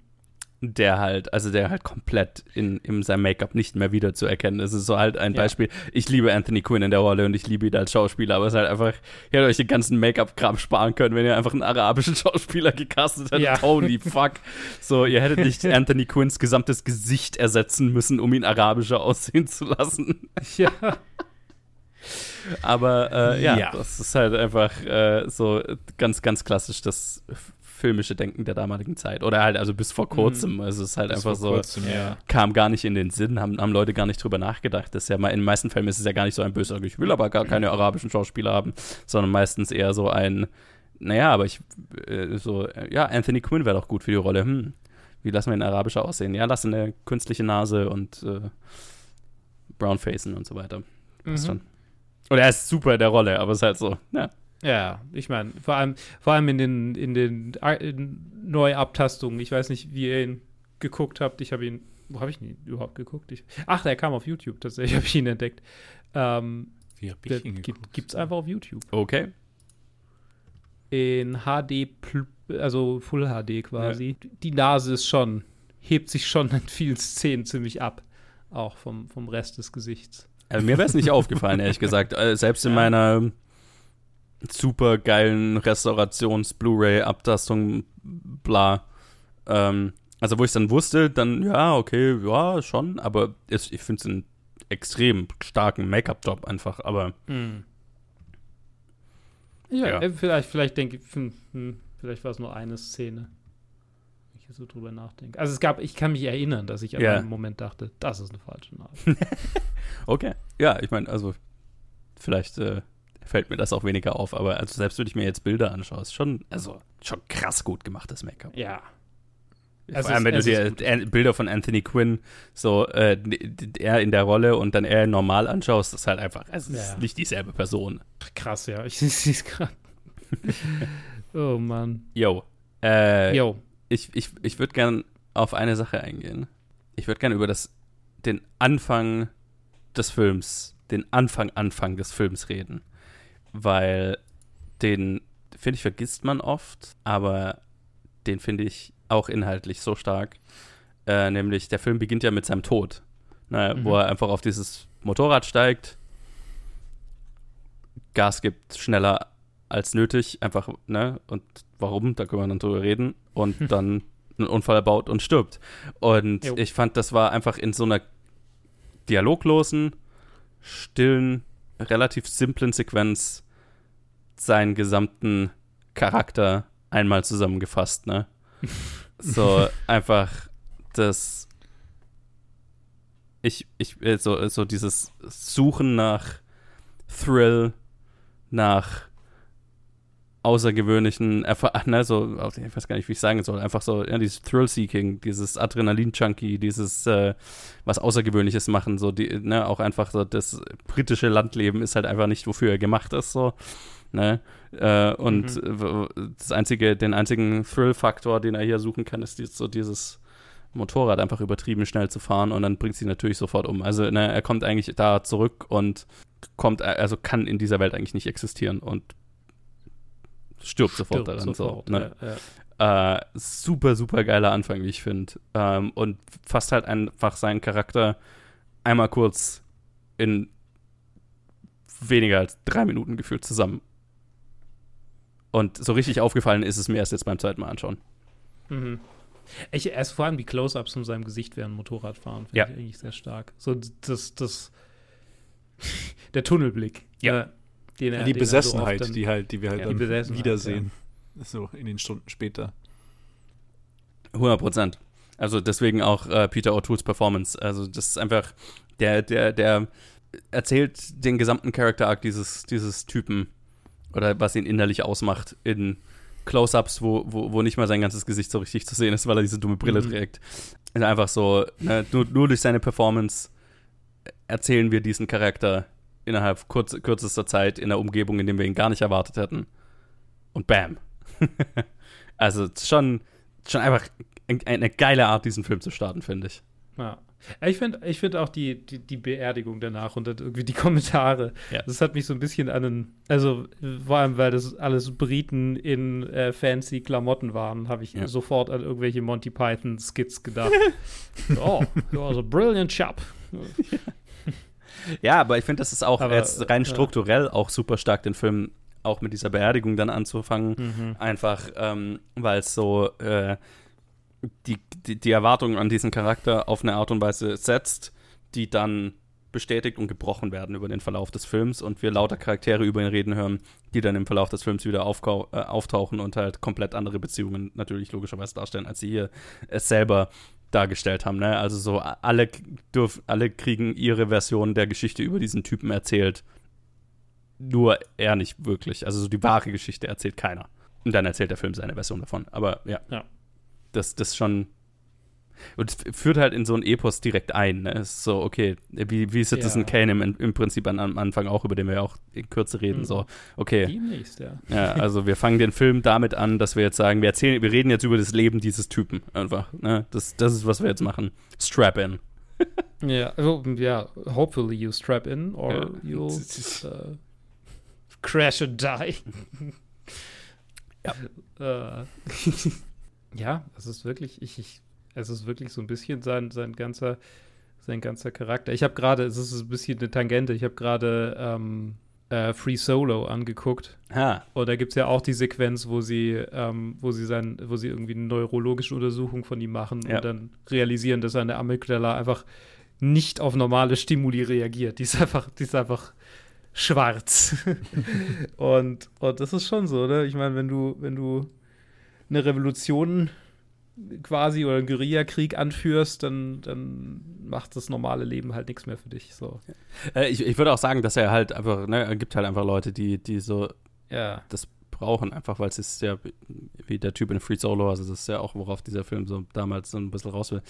Der halt, also der halt komplett in, in seinem Make-up nicht mehr wiederzuerkennen ist. Es ist so halt ein Ja. Beispiel. Ich liebe Anthony Quinn in der Rolle und ich liebe ihn als Schauspieler, aber es ist halt einfach, ihr hättet euch den ganzen Make-up-Kram sparen können, wenn ihr einfach einen arabischen Schauspieler gecastet hättet. Ja. Holy fuck. So, ihr hättet nicht Anthony Quinns gesamtes Gesicht ersetzen müssen, um ihn arabischer aussehen zu lassen. Ja. Aber äh, ja, Ja. das ist halt einfach äh, so ganz, ganz klassisch das filmische Denken der damaligen Zeit. Oder halt, also bis vor kurzem. Also es ist halt Das einfach so, kurzem, ja. kam gar nicht in den Sinn, haben, haben Leute gar nicht drüber nachgedacht. Das ist ja mal, in den meisten Fällen ist es ja gar nicht so ein böser, ich will aber gar keine arabischen Schauspieler haben, sondern meistens eher so ein, naja, aber ich, äh, so, ja, Anthony Quinn wäre doch gut für die Rolle. Hm. wie lassen wir ihn arabischer aussehen? Ja, lass eine künstliche Nase und äh, Brownfacen und so weiter. Passt Mhm. schon. Und er ist super in der Rolle, aber es ist halt so, ja. Ja, ich meine, vor allem, vor allem in den, in den in Neuabtastungen. Ich weiß nicht, wie ihr ihn geguckt habt. Ich habe ihn, wo habe ich ihn überhaupt geguckt? Ich, ach, der kam auf YouTube tatsächlich, habe ich ihn entdeckt. Ähm, Wie hab der ich ihn gibt, geguckt? gibt's einfach auf YouTube. Okay. In HD, also Full HD quasi. Die Nase ist schon, hebt sich schon in vielen Szenen ziemlich ab. Auch vom, vom Rest des Gesichts. Also mir wäre es nicht aufgefallen, ehrlich gesagt. Äh, Selbst in meiner super geilen Restaurations-Blu-ray-Abtastung, bla. Ähm, also, wo ich dann wusste, dann, ja, okay, ja, schon, aber es, ich finde es einen extrem starken Make-up-Job einfach, aber Ja, Ja. äh, vielleicht, vielleicht denke ich, hm, hm, vielleicht war es nur eine Szene. Wenn ich so drüber nachdenke. Also es gab, ich kann mich erinnern, dass ich an Ja. einem Moment dachte, das ist eine falsche Nase. okay. Ja, ich meine, also, vielleicht äh, fällt mir das auch weniger auf, aber also selbst wenn ich mir jetzt Bilder anschaue, ist schon, also, schon krass gut gemachtes Make-up. ja. Vor Es allem, ist- wenn du ist dir Bilder von Anthony Quinn so äh, er in der Rolle und dann er normal anschaust, das ist halt einfach, es ist Ja. nicht dieselbe Person. Krass, ja. Ich sehe es gerade. oh Mann. Yo. Äh, Yo. Ich, ich, ich würde gern auf eine Sache eingehen. Ich würde gern über das, den Anfang des Films, den Anfang, Anfang des Films reden. Weil den, finde ich, vergisst man oft, aber den finde ich auch inhaltlich so stark. Äh, nämlich, der Film beginnt ja mit seinem Tod. Ne, Mhm. Wo er einfach auf dieses Motorrad steigt, Gas gibt schneller als nötig, einfach, ne? Und warum, da können wir dann drüber reden. Und dann einen Unfall baut und stirbt. Und Jo. ich fand, das war einfach in so einer dialoglosen, stillen, relativ simplen Sequenz seinen gesamten Charakter einmal zusammengefasst, ne? So einfach das ich, ich, äh, so, so dieses Suchen nach Thrill, nach außergewöhnlichen Erfahrungen, ne, so, ich weiß gar nicht, wie ich sagen soll, einfach so, ja, dieses Thrill-Seeking, dieses Adrenalin-Junkie, dieses äh, was Außergewöhnliches machen, so, die, ne, auch einfach so, das britische Landleben ist halt einfach nicht, wofür er gemacht ist, so, ne, äh, und w- das einzige, den einzigen Thrill-Faktor, den er hier suchen kann, ist dies, so dieses Motorrad einfach übertrieben schnell zu fahren und dann bringt sie natürlich sofort um. Also ne, er kommt eigentlich da zurück und kommt, also kann in dieser Welt eigentlich nicht existieren und stirbt sofort Stirbt daran. sofort, so, ne? ja, ja. äh, super, super geiler Anfang, wie ich finde. Ähm, und fasst halt einfach seinen Charakter einmal kurz in weniger als drei Minuten gefühlt zusammen. Und so richtig aufgefallen ist es mir erst jetzt beim zweiten Mal anschauen. Mhm. Ich, erst vor allem die Close-Ups von seinem Gesicht während Motorradfahren finde Ja. ich eigentlich sehr stark. So das, das, der Tunnelblick. Ja. äh, den er, die den er so Besessenheit, oft dann- die halt, die wir halt Ja, dann die wiedersehen. So in den Stunden später. 100 Prozent. Also deswegen auch äh, Peter O'Toole's Performance. Also das ist einfach, der, der, der erzählt den gesamten Character Arc dieses, dieses Typen oder was ihn innerlich ausmacht in Close-Ups, wo, wo, wo nicht mal sein ganzes Gesicht so richtig zu sehen ist, weil er diese dumme Brille Mhm. trägt. Ist einfach so, ne, nur, nur durch seine Performance erzählen wir diesen Charakter innerhalb kurz, kürzester Zeit in einer Umgebung, in der wir ihn gar nicht erwartet hätten. Und bam. also es ist schon, schon einfach ein- eine geile Art, diesen Film zu starten, finde ich. Ja. Ich finde ich find auch die, die, die Beerdigung danach und dann irgendwie die Kommentare. Ja. Das hat mich so ein bisschen an einen, also vor allem, weil das alles Briten in äh, fancy Klamotten waren, habe ich Ja. sofort an irgendwelche Monty Python Skits gedacht. oh, you was a brilliant chap. Ja, aber ich finde, das ist auch Aber, jetzt rein äh, strukturell auch super stark, den Film auch mit dieser Beerdigung dann anzufangen. Mhm. Einfach, ähm, weil es so äh, die, die, die Erwartungen an diesen Charakter auf eine Art und Weise setzt, die dann bestätigt und gebrochen werden über den Verlauf des Films und wir lauter Charaktere über ihn reden hören, die dann im Verlauf des Films wieder äh, auftauchen und halt komplett andere Beziehungen natürlich logischerweise darstellen, als sie hier es selber dargestellt haben. Ne? Also so alle, dürf, alle kriegen ihre Version der Geschichte über diesen Typen erzählt. Nur er nicht wirklich. Also so die wahre Geschichte erzählt keiner. Und dann erzählt der Film seine Version davon. Aber ja, Ja. das, das ist schon Und es führt halt in so ein Epos direkt ein. Ne? Es ist so, okay, wie, wie Citizen Ja. Kane im, im Prinzip an, am Anfang auch, über den wir ja auch in Kürze reden. Mhm. So, okay. Demnächst, ja. Ja, also wir fangen den Film damit an, dass wir jetzt sagen, wir erzählen, wir reden jetzt über das Leben dieses Typen einfach. Ne? Das, das ist, was wir jetzt machen. Strap in. Ja, also, ja, hopefully you strap in or Ja. you'll uh, crash and die. ja. Äh, ja, es ist wirklich, ich, ich, es ist wirklich so ein bisschen sein, sein ganzer, sein ganzer Charakter. Ich habe gerade, es ist ein bisschen eine Tangente, ich habe gerade ähm, äh, Free Solo angeguckt. Ha. Und da gibt es ja auch die Sequenz, wo sie, ähm, wo sie sein, wo sie irgendwie eine neurologische Untersuchung von ihm machen Ja. und dann realisieren, dass seine Amygdala einfach nicht auf normale Stimuli reagiert. Die ist einfach, die ist einfach schwarz. und, und das ist schon so, ne? Ich meine, wenn du, wenn du eine Revolution quasi oder einen Guerillakrieg anführst, dann, dann macht das normale Leben halt nichts mehr für dich. So. Äh, ich, ich würde auch sagen, dass er halt einfach, ne, es gibt halt einfach Leute, die, die so Ja. das brauchen, einfach weil es ist ja wie- wie der Typ in Free Solo, also das ist ja auch, worauf dieser Film so damals so ein bisschen raus will.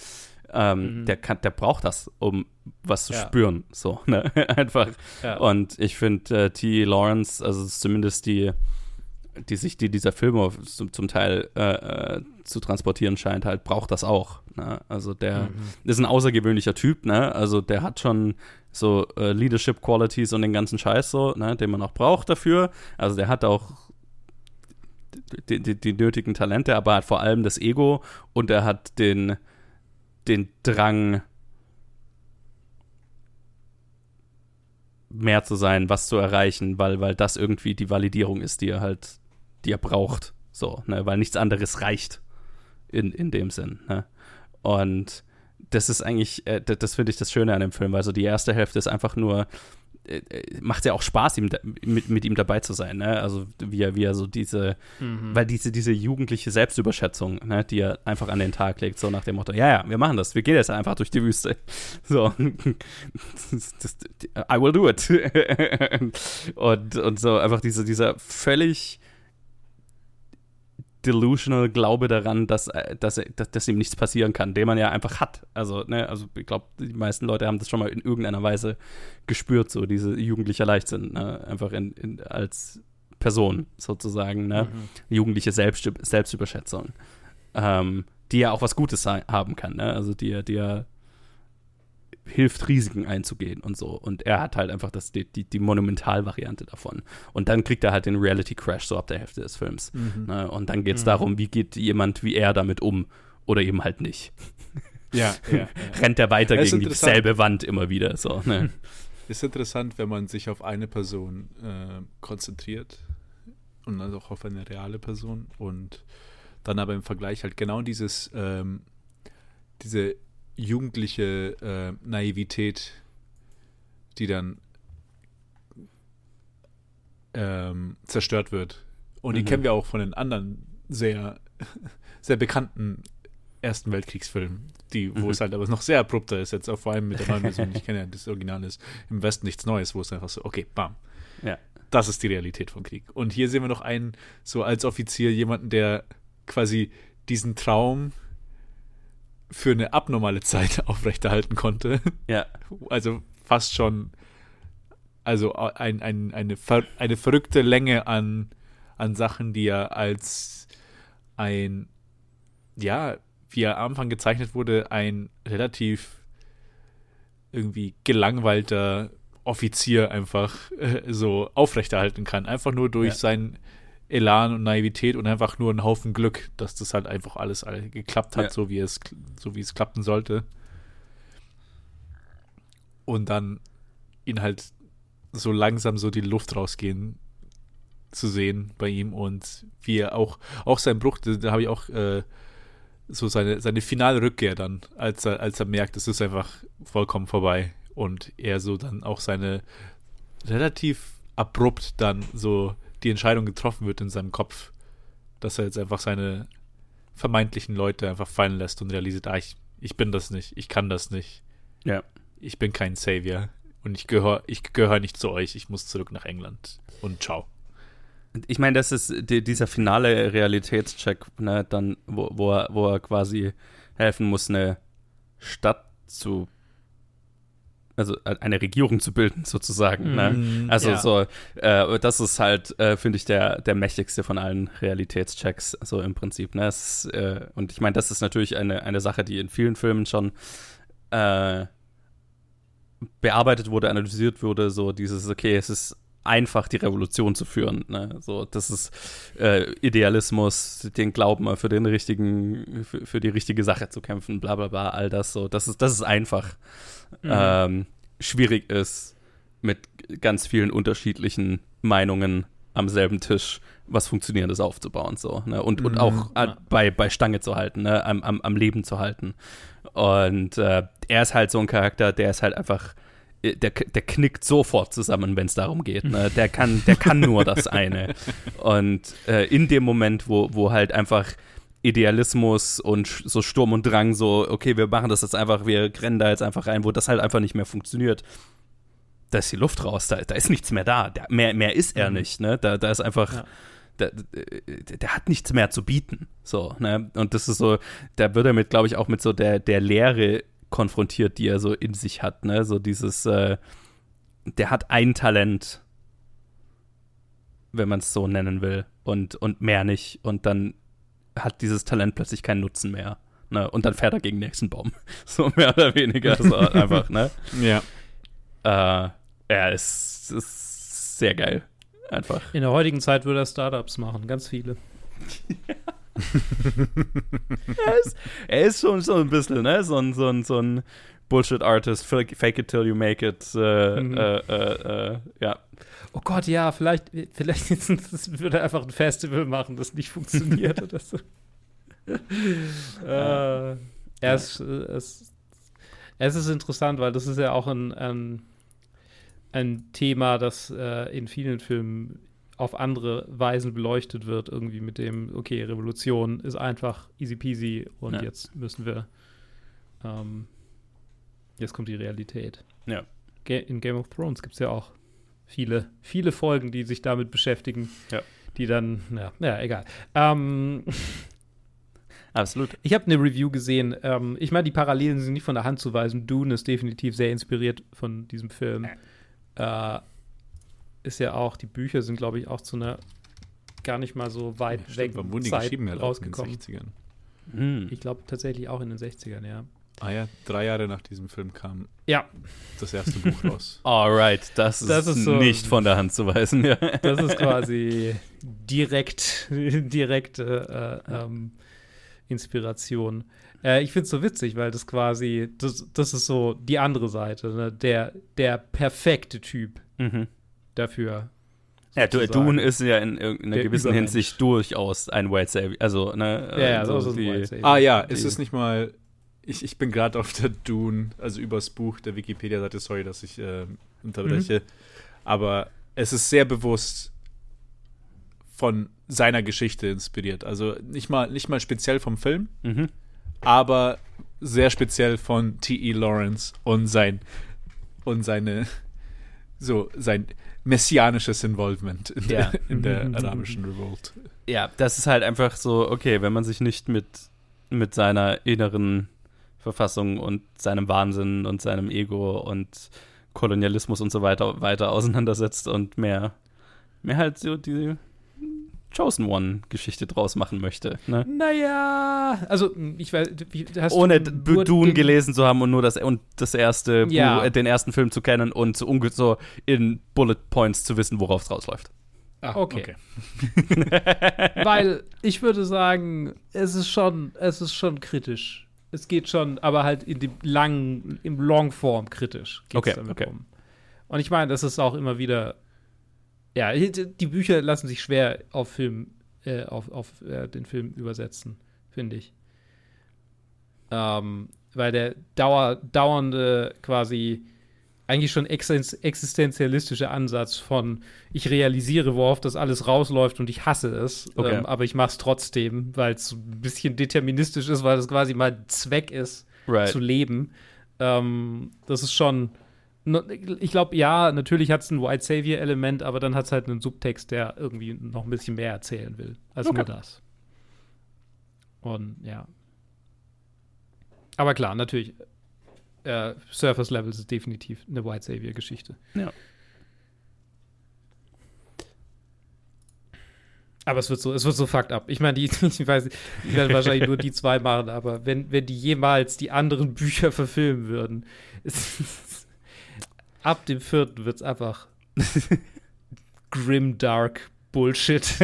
Ähm, Mhm. der, kann, der braucht das, um was zu Ja. spüren. So, ne? Einfach. Ja. Und ich finde, äh, T. Lawrence, also zumindest die, die sich die dieser Film zum, zum Teil äh, äh, zu transportieren scheint, halt braucht das auch. Ne? Also der Mhm. ist ein außergewöhnlicher Typ, ne? Also der hat schon so äh, Leadership Qualities und den ganzen Scheiß so, ne, den man auch braucht dafür. Also der hat auch die, die, die nötigen Talente, aber hat vor allem das Ego und er hat den, den Drang, mehr zu sein, was zu erreichen, weil, weil das irgendwie die Validierung ist, die er halt, die er braucht. So, ne, weil nichts anderes reicht in, in dem Sinn. Ne? Und das ist eigentlich, äh, das, das finde ich das Schöne an dem Film. Also die erste Hälfte ist einfach nur, äh, äh, macht ja auch Spaß, ihm da, mit, mit ihm dabei zu sein. Ne? Also wie er, wie er so diese, Mhm. weil diese, diese jugendliche Selbstüberschätzung, ne, die er einfach an den Tag legt, so nach dem Motto, ja, ja, wir machen das, wir gehen jetzt einfach durch die Wüste. So, das, das, I will do it. und, und so einfach diese, dieser völlig delusional Glaube daran, dass, äh, dass, er- dass, dass ihm nichts passieren kann, den man ja einfach hat. Also, ne, also ich glaube, die meisten Leute haben das schon mal in irgendeiner Weise gespürt, so diese jugendliche Leichtsinn, ne? einfach in, in, als Person sozusagen, ne? Mhm. jugendliche Selbst Selbstüberschätzung, ähm, die ja auch was Gutes haben kann, ne? also die, die ja hilft, Risiken einzugehen und so. Und er hat halt einfach das, die, die, die Monumentalvariante davon. Und dann kriegt er halt den Reality-Crash so ab der Hälfte des Films. Mhm. Ne? Und dann geht es Mhm. darum, wie geht jemand wie er damit um oder eben halt nicht. Ja, ja, ja. Rennt er weiter gegen dieselbe Wand immer wieder. So, ne? Ist interessant, wenn man sich auf eine Person äh, konzentriert und also auch auf eine reale Person und dann aber im Vergleich halt genau dieses, ähm, diese jugendliche äh, Naivität, die dann ähm, zerstört wird. Und die Mhm. kennen wir auch von den anderen sehr, sehr bekannten Ersten Weltkriegsfilmen, die, wo Mhm. es halt aber noch sehr abrupter ist, jetzt auch vor allem mit der neuen Version. Ich kenne ja das Original ist im Westen nichts Neues, wo es einfach so, okay, bam. Ja. Das ist die Realität vom Krieg. Und hier sehen wir noch einen, so als Offizier, jemanden, der quasi diesen Traum für eine abnormale Zeit aufrechterhalten konnte. Ja. Also fast schon, also ein, ein, eine, ver, eine verrückte Länge an, an Sachen, die er als ein, ja, wie er am Anfang gezeichnet wurde, ein relativ irgendwie gelangweilter Offizier einfach äh, so aufrechterhalten kann. Einfach nur durch Ja. seinen Elan und Naivität und einfach nur einen Haufen Glück, dass das halt einfach alles all- geklappt hat, Ja. so wie es so wie es klappen sollte. Und dann ihn halt so langsam so die Luft rausgehen zu sehen bei ihm und wie er auch auch sein Bruch, da, da habe ich auch äh, so seine seine finale Rückkehr dann, als er als er merkt, es ist einfach vollkommen vorbei und er so dann auch seine relativ abrupt dann so die Entscheidung getroffen wird in seinem Kopf, dass er jetzt einfach seine vermeintlichen Leute einfach fallen lässt und realisiert, ah, ich, ich bin das nicht, ich kann das nicht, Ja. ich bin kein Savior und ich gehöre ich gehöre nicht zu euch, ich muss zurück nach England und ciao. ich meine, das ist die, dieser finale Realitätscheck, ne, dann, wo, wo, er, wo er quasi helfen muss, eine Stadt zu also eine Regierung zu bilden, sozusagen. Ne? Mhm, Also ja. so, äh, das ist halt, äh, finde ich, der, der mächtigste von allen Realitätschecks, so im Prinzip. Ne? Ist, äh, und ich meine, das ist natürlich eine, eine Sache, die in vielen Filmen schon äh, bearbeitet wurde, analysiert wurde, so dieses, okay, es ist einfach die Revolution zu führen. Ne? So, das ist äh, Idealismus, den Glauben für den richtigen, für, für die richtige Sache zu kämpfen, bla bla bla, all das so. Das ist, das ist einfach. Ähm, schwierig ist, mit ganz vielen unterschiedlichen Meinungen am selben Tisch was Funktionierendes aufzubauen, so, ne? Und, und Mhm. auch äh, Ja. bei, bei Stange zu halten, ne? Am, am, am Leben zu halten. Und äh, er ist halt so ein Charakter, der ist halt einfach, äh, der, der knickt sofort zusammen, wenn es darum geht. Ne? Der kann, der kann nur das eine. Und äh, in dem Moment, wo, wo halt einfach Idealismus und so Sturm und Drang, so, okay, wir machen das jetzt einfach, wir rennen da jetzt einfach rein, wo das halt einfach nicht mehr funktioniert. Da ist die Luft raus, da, da ist nichts mehr da. Der, mehr, mehr ist er Mhm. nicht, ne? Da, da ist einfach, Ja. der, der, hat nichts mehr zu bieten. So, ne? Und das ist so, da wird er mit, glaube ich, auch mit so der, der Leere konfrontiert, die er so in sich hat, ne? So dieses, äh, der hat ein Talent, wenn man es so nennen will, und, und mehr nicht. Und dann hat dieses Talent plötzlich keinen Nutzen mehr. Ne? Und dann fährt er gegen den nächsten Baum. So mehr oder weniger. So einfach, ne? Ja. Äh, er ist, ist sehr geil. Einfach. In der heutigen Zeit würde er Startups machen, ganz viele. er, ist, er ist schon so ein bisschen, ne? So ein, so ein, so ein Bullshit-Artist, fake it till you make it. Äh, Mhm. äh, äh, äh, ja. Oh Gott, ja, vielleicht, vielleicht würde er einfach ein Festival machen, das nicht funktioniert oder so. äh, er ist, äh, es, es ist interessant, weil das ist ja auch ein, ein, ein Thema, das in vielen Filmen auf andere Weisen beleuchtet wird, irgendwie mit dem, okay, Revolution ist einfach easy peasy und Ja. jetzt müssen wir, ähm, jetzt kommt die Realität. Ja. In Game of Thrones gibt es ja auch viele, viele Folgen, die sich damit beschäftigen, Ja. die dann, ja, ja egal. Ähm, Absolut. ich habe eine Review gesehen. Ähm, ich meine, die Parallelen sind nicht von der Hand zu weisen. Dune ist definitiv sehr inspiriert von diesem Film. Äh, ist ja auch, die Bücher sind, glaube ich, auch zu einer gar nicht mal so weit Stimmt, weg wurden die Zeit geschrieben? Ja, rausgekommen. In den 60ern. Hm. Ich glaube tatsächlich auch in den 60ern, ja. Ah ja, drei Jahre nach diesem Film kam Ja, das erste Buch raus. Alright, das ist, Das ist so- nicht von der Hand zu weisen, ja. das ist quasi direkt, direkte äh, ähm, Inspiration. Äh, ich finde es so witzig, weil das quasi, das, das ist so die andere Seite, ne? der, der perfekte Typ Mhm. Dafür. Ja. Dune ist ja in irgendeiner gewissen Übermensch. Hinsicht durchaus ein White Savior. Also, ne? Ja, ja, also so ist es White Savior. Ah ja, es Die- ist nicht mal. Ich, ich bin gerade auf der Dune, also übers Buch der Wikipedia-Seite, sorry, dass ich äh, unterbreche. Mhm. Aber es ist sehr bewusst von seiner Geschichte inspiriert. Also nicht mal, nicht mal speziell vom Film, Mhm. aber sehr speziell von T.E. Lawrence und sein und seine so sein messianisches Involvement in Ja. der, in der Mhm. arabischen Revolt. Ja, das ist halt einfach so, okay, wenn man sich nicht mit, mit seiner inneren Verfassung und seinem Wahnsinn und seinem Ego und Kolonialismus und so weiter weiter auseinandersetzt und mehr, mehr halt so die Chosen One-Geschichte draus machen möchte. Ne? Naja, also ich weiß, Ohne Dune gelesen zu haben und nur das und das erste Ja. Buch, äh, den ersten Film zu kennen und so, so in Bullet Points zu wissen, worauf es rausläuft. Ah, Okay. Weil ich würde sagen, es ist schon, es ist schon kritisch. Es geht schon, aber halt in dem langen, im Longform kritisch geht's Okay, damit okay. um. Und ich meine, das ist auch immer wieder, ja, die Bücher lassen sich schwer auf Film, äh, auf, auf äh, den Film übersetzen, finde ich. Ähm, weil der dauer, dauernde quasi eigentlich schon existen- existenzialistische Ansatz von ich realisiere, worauf das alles rausläuft und ich hasse es, Okay. ähm, aber ich mache es trotzdem, weil es ein bisschen deterministisch ist, weil es quasi mein Zweck ist, Right. zu leben. Ähm, das ist schon ich glaube, ja, natürlich hat es ein White Savior-Element, aber dann hat es halt einen Subtext, der irgendwie noch ein bisschen mehr erzählen will, als okay. nur das. Und ja. Aber klar, natürlich, äh, Surface Levels ist definitiv eine White Savior-Geschichte. Ja. Aber es wird so, es wird so fucked up. Ich meine, die, ich weiß, ich werde wahrscheinlich nur die zwei machen, aber wenn, wenn die jemals die anderen Bücher verfilmen würden, ist, ab dem vierten wird es einfach grim dark Bullshit.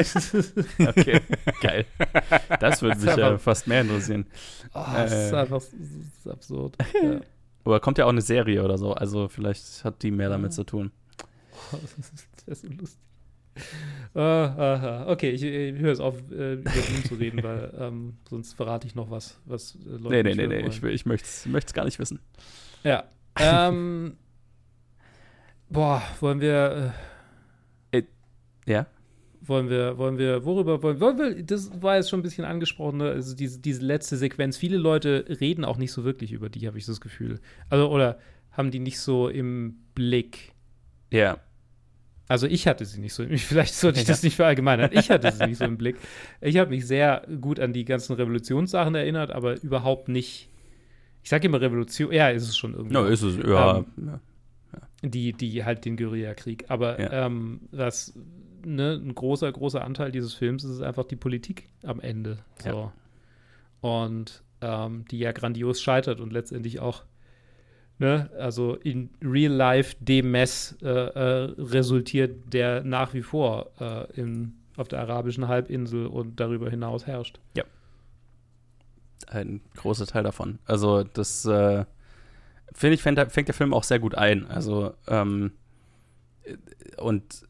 okay, geil. Das würde mich ja fast mehr interessieren. Oh, das äh, ist einfach das ist absurd. Ja. Aber kommt ja auch eine Serie oder so, also vielleicht hat die mehr damit zu tun. Oh, das wäre so lustig. Uh, okay, ich, ich höre es auf, äh, über ihn zu reden, weil ähm, sonst verrate ich noch was, was äh, Leute Nee, nee, nee, nee, ich, ich möchte es gar nicht wissen. Ja. Ähm, boah, wollen wir. Äh, ja? Wollen wir, wollen wir, worüber wollen, wollen wir, das war jetzt schon ein bisschen angesprochen, ne? also diese, diese letzte Sequenz. Viele Leute reden auch nicht so wirklich über die, habe ich das Gefühl. Also, oder haben die nicht so im Blick. Ja. Also ich hatte sie nicht so. Vielleicht sollte ich das nicht verallgemeinern. Ich hatte sie nicht so im Blick. Ich habe mich sehr gut an die ganzen Revolutionssachen erinnert, aber überhaupt nicht. Ich sage immer Revolution. Ja, ist es schon irgendwie. Ja, ist es. Ja. Ähm, ja. Die, die halt den Guerillakrieg. Aber ja. ähm, was ne, ein großer, großer Anteil dieses Films ist, ist einfach die Politik am Ende. So. Ja. Und ähm, die ja grandios scheitert und letztendlich auch ne, also in Real Life dem Mess äh, äh, resultiert, der nach wie vor äh, in, auf der arabischen Halbinsel und darüber hinaus herrscht. Ja. Ein großer Teil davon. Also das äh, finde ich, fängt, fängt, der Film auch sehr gut ein. Also ähm, und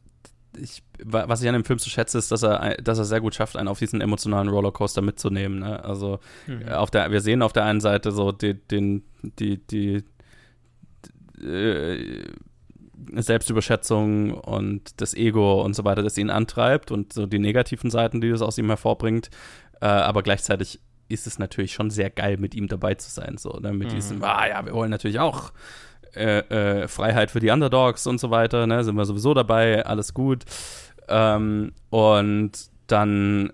ich, was ich an dem Film so schätze, ist, dass er, dass er sehr gut schafft, einen auf diesen emotionalen Rollercoaster mitzunehmen. Ne? Also mhm. auf der, wir sehen auf der einen Seite so die, den, die, die, äh, Selbstüberschätzung und das Ego und so weiter, das ihn antreibt und so die negativen Seiten, die das aus ihm hervorbringt. Äh, aber gleichzeitig ist es natürlich schon sehr geil, mit ihm dabei zu sein. So, ne? Mit mhm. diesem, ah ja, wir wollen natürlich auch äh, äh, Freiheit für die Underdogs und so weiter, ne? Sind wir sowieso dabei, alles gut. Ähm, und dann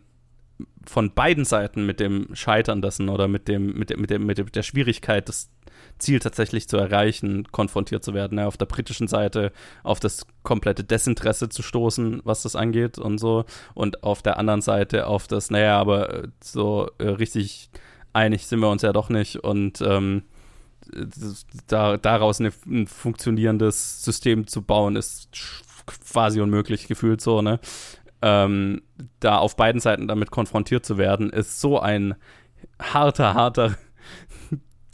von beiden Seiten mit dem Scheitern dessen oder mit dem, mit dem, mit dem, mit der Schwierigkeit, das Ziel tatsächlich zu erreichen, konfrontiert zu werden. Ja, auf der britischen Seite auf das komplette Desinteresse zu stoßen, was das angeht und so. Und auf der anderen Seite auf das, naja, aber äh, so äh, richtig einig sind wir uns ja doch nicht und ähm, da, daraus eine, ein funktionierendes System zu bauen, ist quasi unmöglich gefühlt so, ne? Ähm, da auf beiden Seiten damit konfrontiert zu werden, ist so ein harter, harter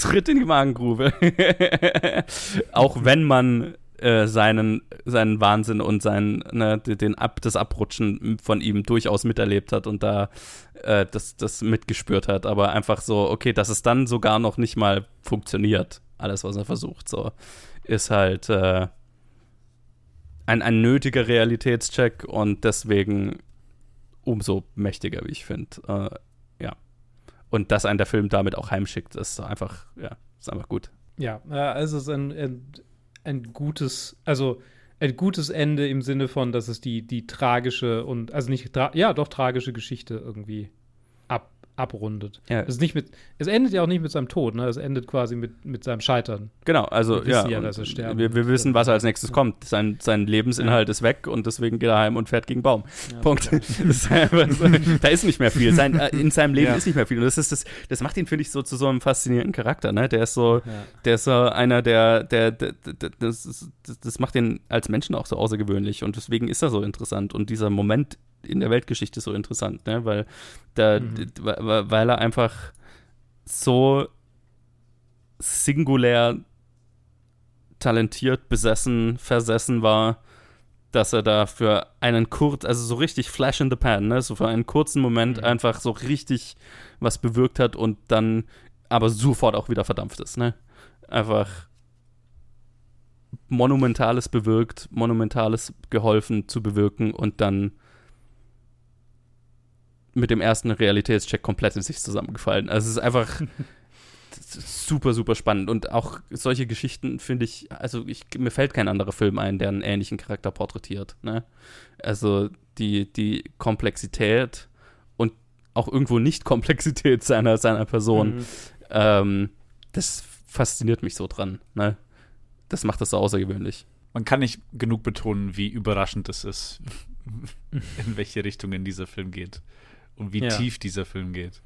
Tritt in die Magengrube. Auch wenn man äh, seinen, seinen Wahnsinn und sein, ne, den Ab, das Abrutschen von ihm durchaus miterlebt hat und da äh, das, das mitgespürt hat. Aber einfach so, okay, dass es dann sogar noch nicht mal funktioniert, alles, was er versucht, so, ist halt äh, ein, ein nötiger Realitätscheck und deswegen umso mächtiger, wie ich finde. Äh, und dass einen der Film damit auch heimschickt, ist einfach, ja, ist einfach gut. Ja, also es ist ein, ein, ein gutes, also ein gutes Ende im Sinne von, dass es die, die tragische und, also nicht, ja, doch tragische Geschichte irgendwie abrundet. Ja. Es, ist nicht mit, es endet ja auch nicht mit seinem Tod, ne? es endet quasi mit, mit seinem Scheitern. Genau, also wir ja, ja dass er sterben wir, wir wissen, was als nächstes kommt. Sein, sein Lebensinhalt ja. ist weg und deswegen geht er heim und fährt gegen Baum. Punkt. ist da ist nicht mehr viel. Sein, äh, in seinem Leben ist nicht mehr viel. Und das, ist das, das macht ihn, finde ich, so zu so einem faszinierenden Charakter. Ne? Der ist so, der ist so einer, der, der, der, der das, das, das macht ihn als Menschen auch so außergewöhnlich und deswegen ist er so interessant. Und dieser Moment in der Weltgeschichte so interessant, ne? weil, da, mhm. weil er einfach so singulär talentiert, besessen, versessen war, dass er da für einen kurz, also so richtig Flash in the Pan, ne? so für einen kurzen Moment mhm. einfach so richtig was bewirkt hat und dann aber sofort auch wieder verdampft ist, ne? Einfach Monumentales bewirkt, Monumentales geholfen zu bewirken und dann mit dem ersten Realitätscheck komplett in sich zusammengefallen. Also es ist einfach, super, super spannend. Und auch solche Geschichten finde ich, also ich, mir fällt kein anderer Film ein, der einen ähnlichen Charakter porträtiert. Ne? Also die, die Komplexität und auch irgendwo Nicht-Komplexität seiner, seiner Person, mhm. ähm, das fasziniert mich so dran. Ne? Das macht das so außergewöhnlich. Man kann nicht genug betonen, wie überraschend es ist, in welche Richtung in dieser Film geht und wie ja. tief dieser Film geht.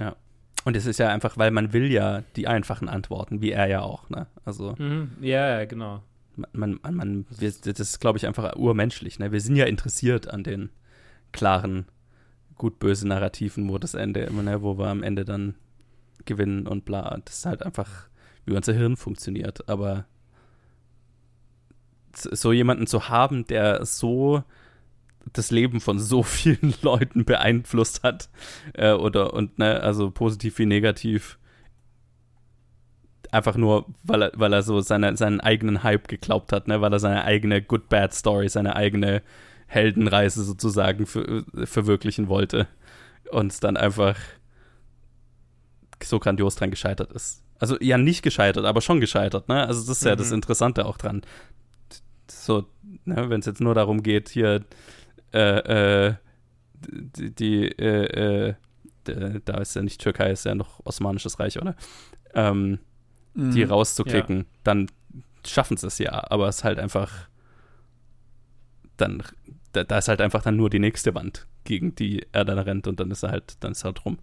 Ja. Und es ist ja einfach, weil man will ja die einfachen Antworten, wie er ja auch, ne? Also. Mhm. Ja, genau. Man, man, man, wir, das ist, glaube ich, einfach urmenschlich, ne? Wir sind ja interessiert an den klaren, gut-böse Narrativen, wo das Ende, ne, wo wir am Ende dann gewinnen und bla. Das ist halt einfach, wie unser Hirn funktioniert. Aber so jemanden zu haben, der so das Leben von so vielen Leuten beeinflusst hat. Äh, oder und ne, also positiv wie negativ. Einfach nur, weil er, weil er so seine, seinen eigenen Hype geglaubt hat, ne, weil er seine eigene Good-Bad-Story, seine eigene Heldenreise sozusagen für, verwirklichen wollte. Und dann einfach so grandios dran gescheitert ist. Also ja, nicht gescheitert, aber schon gescheitert, ne? Also das ist mhm. ja das mhm. Interessante auch dran. So, ne, wenn es jetzt nur darum geht, hier äh, äh, die, die äh, äh da ist ja nicht Türkei, ist ja noch Osmanisches Reich, oder? Ähm, mhm. Die rauszuklicken, ja. dann schaffen sie es ja, aber es ist halt einfach dann, da, da, ist halt einfach dann nur die nächste Wand, gegen die er dann rennt und dann ist er halt, dann ist er halt rum.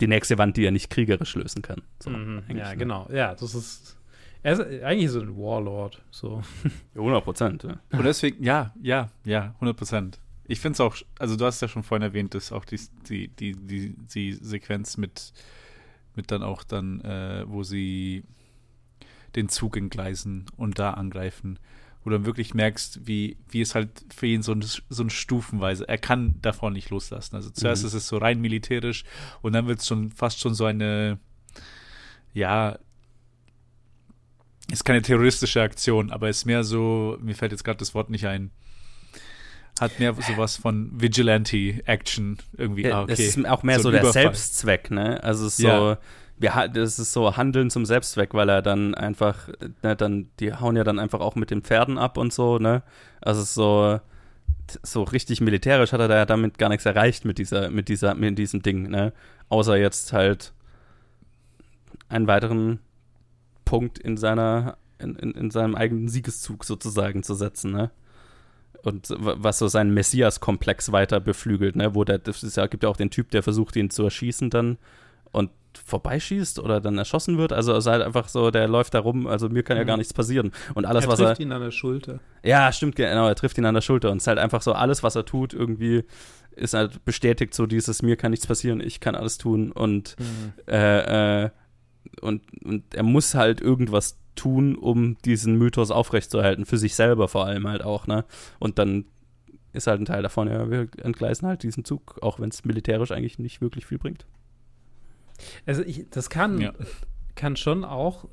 Die nächste Wand, die er nicht kriegerisch lösen kann. So, mhm, ja, ne? genau. Ja, das ist er ist eigentlich so ein Warlord, so. 100 Prozent, ja. Und deswegen, ja, ja, ja, 100 Prozent. Ich finde es auch, also du hast ja schon vorhin erwähnt, dass auch die, die, die, die, die Sequenz mit, mit dann auch dann, äh, wo sie den Zug entgleisen und da angreifen, wo du dann wirklich merkst, wie, wie es halt für ihn so ein, so ein Stufenweise, er kann davon nicht loslassen. Also zuerst mhm. ist es so rein militärisch und dann wird es schon fast schon so eine, ja, ist keine terroristische Aktion, aber ist mehr so, mir fällt jetzt gerade das Wort nicht ein. Hat mehr sowas von Vigilante-Action irgendwie. Ja, ah, okay. Das ist auch mehr so, so der Überfall. Selbstzweck, ne? Also so, ja. wir, das ist so Handeln zum Selbstzweck, weil er dann einfach, ne, dann, die hauen ja dann einfach auch mit den Pferden ab und so, ne? Also so, so richtig militärisch hat er da ja damit gar nichts erreicht mit dieser, mit dieser, mit diesem Ding, ne? Außer jetzt halt einen weiteren Punkt in seiner, in, in, in seinem eigenen Siegeszug sozusagen zu setzen, ne? Und was so seinen Messias-Komplex weiter beflügelt, ne? Wo der, ist ja, gibt ja auch den Typ, der versucht, ihn zu erschießen dann und vorbeischießt oder dann erschossen wird. Also es ist halt einfach so, der läuft da rum, also mir kann ja mhm. gar nichts passieren. Und alles, er was er. Er trifft ihn an der Schulter. Ja, stimmt, genau, er trifft ihn an der Schulter. Und es ist halt einfach so, alles, was er tut, irgendwie ist halt bestätigt so dieses, mir kann nichts passieren, ich kann alles tun und mhm. äh, äh, und, und er muss halt irgendwas tun, um diesen Mythos aufrechtzuerhalten, für sich selber vor allem halt auch, ne? Und dann ist halt ein Teil davon, ja, wir entgleisen halt diesen Zug, auch wenn es militärisch eigentlich nicht wirklich viel bringt. Also ich, das kann, ja. kann schon auch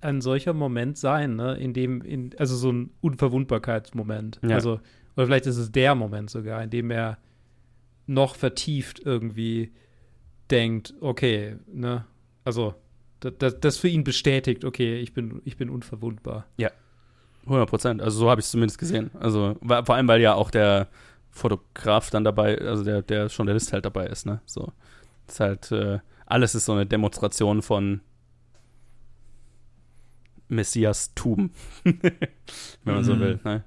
ein solcher Moment sein, ne? In dem, in, also so ein Unverwundbarkeitsmoment. Ja. Also, oder vielleicht ist es der Moment sogar, in dem er noch vertieft irgendwie denkt, okay, ne? Also das, das für ihn bestätigt, okay, ich bin, ich bin unverwundbar. Ja, 100 Prozent. Also so habe ich es zumindest gesehen. Also vor allem, weil ja auch der Fotograf dann dabei, also der, der Journalist halt dabei ist, ne? So. Das ist halt, äh, alles ist so eine Demonstration von Messias-Tum, wenn man mhm. so will, ne?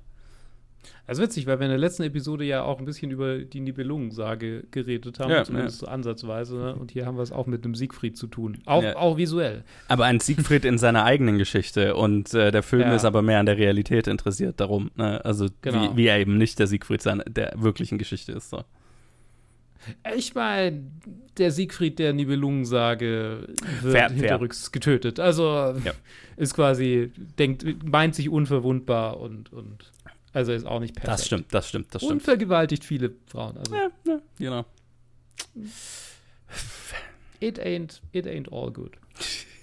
Das ist witzig, weil wir in der letzten Episode ja auch ein bisschen über die Nibelungensage geredet haben, ja, zumindest ja. so ansatzweise. Ne? Und hier haben wir es auch mit einem Siegfried zu tun. Auch, ja. auch visuell. Aber ein Siegfried in seiner eigenen Geschichte. Und äh, der Film ist aber mehr an der Realität interessiert darum. Ne? Also genau. wie, wie, er eben nicht der Siegfried seiner, der wirklichen Geschichte ist. So. Ich meine, der Siegfried der Nibelungensage wird fair, hinterrücks fair. getötet. Also ist quasi, denkt, meint sich unverwundbar und, und also ist auch nicht perfekt. Das stimmt, das stimmt, das stimmt. Und vergewaltigt viele Frauen. Also. Ja, ja, genau. It ain't, it ain't all good.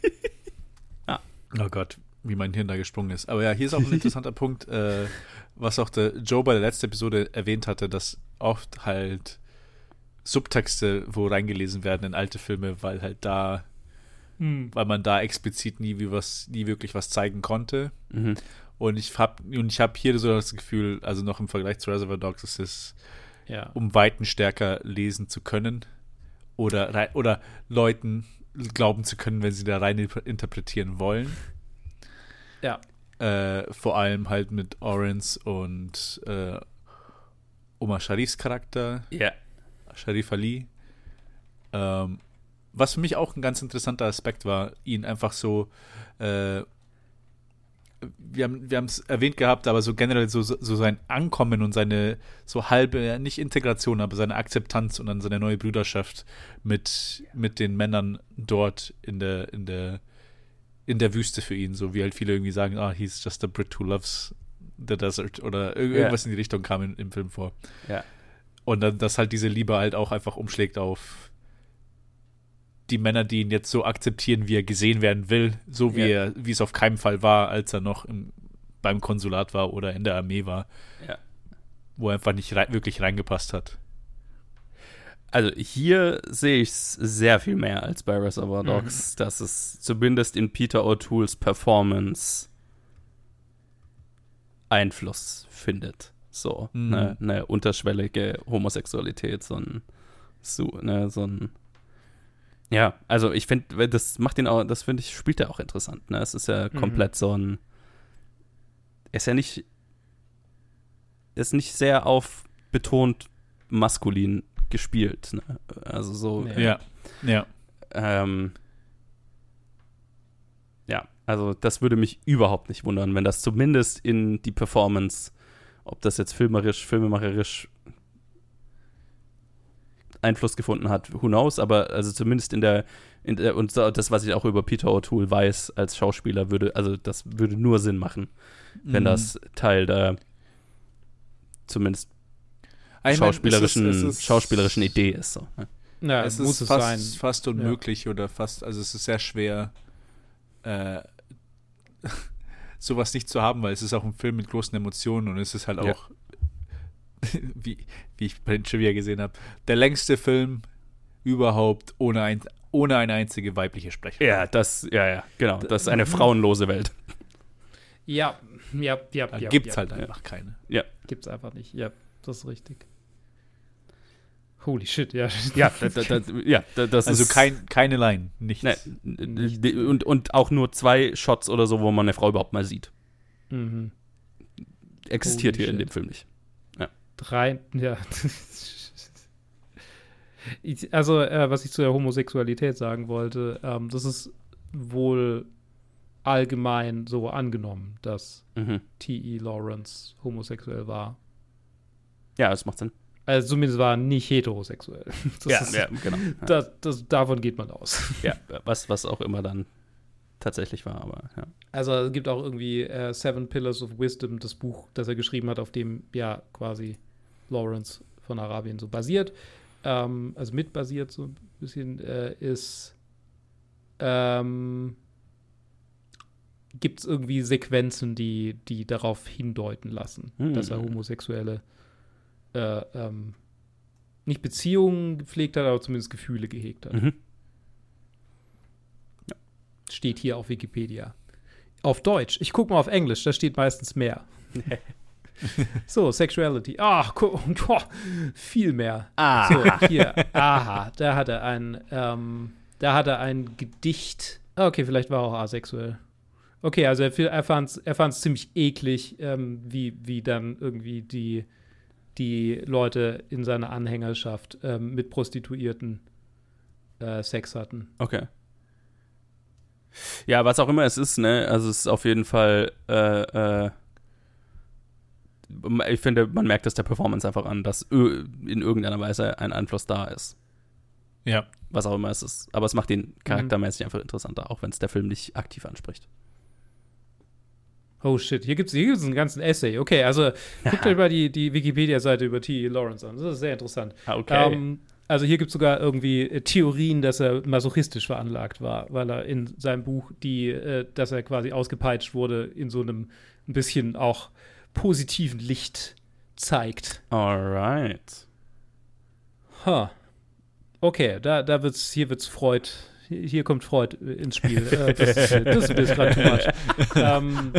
ah. Oh Gott, wie mein Hirn da gesprungen ist. Aber ja, hier ist auch ein interessanter Punkt, äh, was auch der Joe bei der letzten Episode erwähnt hatte, dass oft halt Subtexte wo reingelesen werden in alte Filme, weil halt da Hm. weil man da explizit nie, wie was, nie wirklich was zeigen konnte. Mhm. Und ich habe und ich habe hier so das Gefühl, also noch im Vergleich zu Reservoir Dogs ist es Ja. um Weiten stärker lesen zu können oder oder Leuten glauben zu können, wenn sie da rein interpretieren wollen. Ja. Äh, vor allem halt mit Orange und äh, Omar Sharifs Charakter, Ja. Sharif Ali. Ähm, was für mich auch ein ganz interessanter Aspekt war, ihn einfach so, äh, wir haben es erwähnt gehabt, aber so generell so, so sein Ankommen und seine so halbe, nicht Integration, aber seine Akzeptanz und dann seine neue Brüderschaft mit, mit den Männern dort in der, in der, in der Wüste für ihn, so wie halt viele irgendwie sagen, ah, he's just a Brit who loves the desert oder irgendwas in die Richtung kam in, im Film vor. Ja. Und dann, dass halt diese Liebe halt auch einfach umschlägt auf die Männer, die ihn jetzt so akzeptieren, wie er gesehen werden will, so wie Ja. er, wie es auf keinen Fall war, als er noch im, beim Konsulat war oder in der Armee war, Ja. wo er einfach nicht rei wirklich reingepasst hat. Also hier sehe ich es sehr viel mehr als bei Reservoir Mhm. Dogs, dass es zumindest in Peter O'Tooles Performance Einfluss findet. So, Mhm. eine, eine unterschwellige Homosexualität, so ein, so, ne, so ein ja, also ich finde, das macht ihn auch, das finde ich, spielt er auch interessant, ne? Es ist ja Mhm. komplett so ein er ist ja nicht ist nicht sehr auf betont maskulin gespielt, ne? Also so Ja. Ja, ja. ähm, ja, also das würde mich überhaupt nicht wundern, wenn das zumindest in die Performance, ob das jetzt filmerisch, filmemacherisch Einfluss gefunden hat, who knows, aber also zumindest in der, in der und das, was ich auch über Peter O'Toole weiß als Schauspieler, würde, also das würde nur Sinn machen, wenn Mhm. das Teil der zumindest Ich mein, schauspielerischen, es ist- es ist- schauspielerischen Idee ist. So. ne? Na, es muss ist es fast, sein. fast unmöglich oder fast, also es ist sehr schwer, äh, sowas nicht zu haben, weil es ist auch ein Film mit großen Emotionen und es ist halt Ja. wie, wie ich bei den Trivia gesehen habe, der längste Film überhaupt ohne, ein, ohne eine einzige weibliche Sprecherin. Ja, das, ja, ja, genau. Das ist eine frauenlose Welt. Ja, ja, ja. Da ja, gibt es ja. halt einfach keine. Gibt's einfach nicht. Ja, das ist richtig. Holy shit, ja. Ja, da, da, da, ja da, das Also ist kein, keine Line, nichts. Ne, und, und auch nur zwei Shots oder so, wo man eine Frau überhaupt mal sieht. Mhm. Existiert Holy hier in shit. dem Film nicht. Drei, ja. Ich- also, äh, was ich zu der Homosexualität sagen wollte, ähm, das ist wohl allgemein so angenommen, dass Mhm. T.E. Lawrence homosexuell war. Ja, das macht Sinn. Also zumindest war er nicht heterosexuell. Das ist, genau. Ja, Das, das, davon geht man aus. ja, was, was auch immer dann tatsächlich war, aber ja. Also es gibt auch irgendwie äh, Seven Pillars of Wisdom, das Buch, das er geschrieben hat, auf dem ja quasi Lawrence von Arabien so basiert, ähm, also mit basiert so ein bisschen, äh, ist ähm, gibt es irgendwie Sequenzen, die, die darauf hindeuten lassen, Hm. dass er homosexuelle äh, ähm, nicht Beziehungen gepflegt hat, aber zumindest Gefühle gehegt hat. Mhm. Steht hier auf Wikipedia. Auf Deutsch. Ich gucke mal auf Englisch, da steht meistens mehr. so, Sexuality. Ach, gu- boah, viel mehr. Ah. So, hier. Aha, da hat er ein, ähm, da hat er ein Gedicht. Ah, Okay, vielleicht war er auch asexuell. Okay, also er, er fand es er fand's ziemlich eklig, ähm, wie, wie dann irgendwie die, die Leute in seiner Anhängerschaft ähm, mit Prostituierten äh, Sex hatten. Okay. Ja, was auch immer es ist, ne? Also es ist auf jeden Fall, äh, äh, ich finde, man merkt es der Performance einfach an, dass in irgendeiner Weise ein Einfluss da ist. Ja. Was auch immer es ist. Aber es macht ihn charaktermäßig einfach interessanter, auch wenn es der Film nicht aktiv anspricht. Oh shit, hier gibt es hier gibt's einen ganzen Essay. Okay, also guckt euch mal die, die Wikipedia-Seite über T.E. Lawrence an. Das ist sehr interessant. Ah, okay. Ähm, also hier gibt es sogar irgendwie äh, Theorien, dass er masochistisch veranlagt war, weil er in seinem Buch die, äh, dass er quasi ausgepeitscht wurde, in so einem ein bisschen auch positiven Licht zeigt. Alright. Huh. Okay, da, da wird's, hier wird's Freud, hier kommt Freud ins Spiel. Äh, das, ist- das ist gerade too much. Ähm,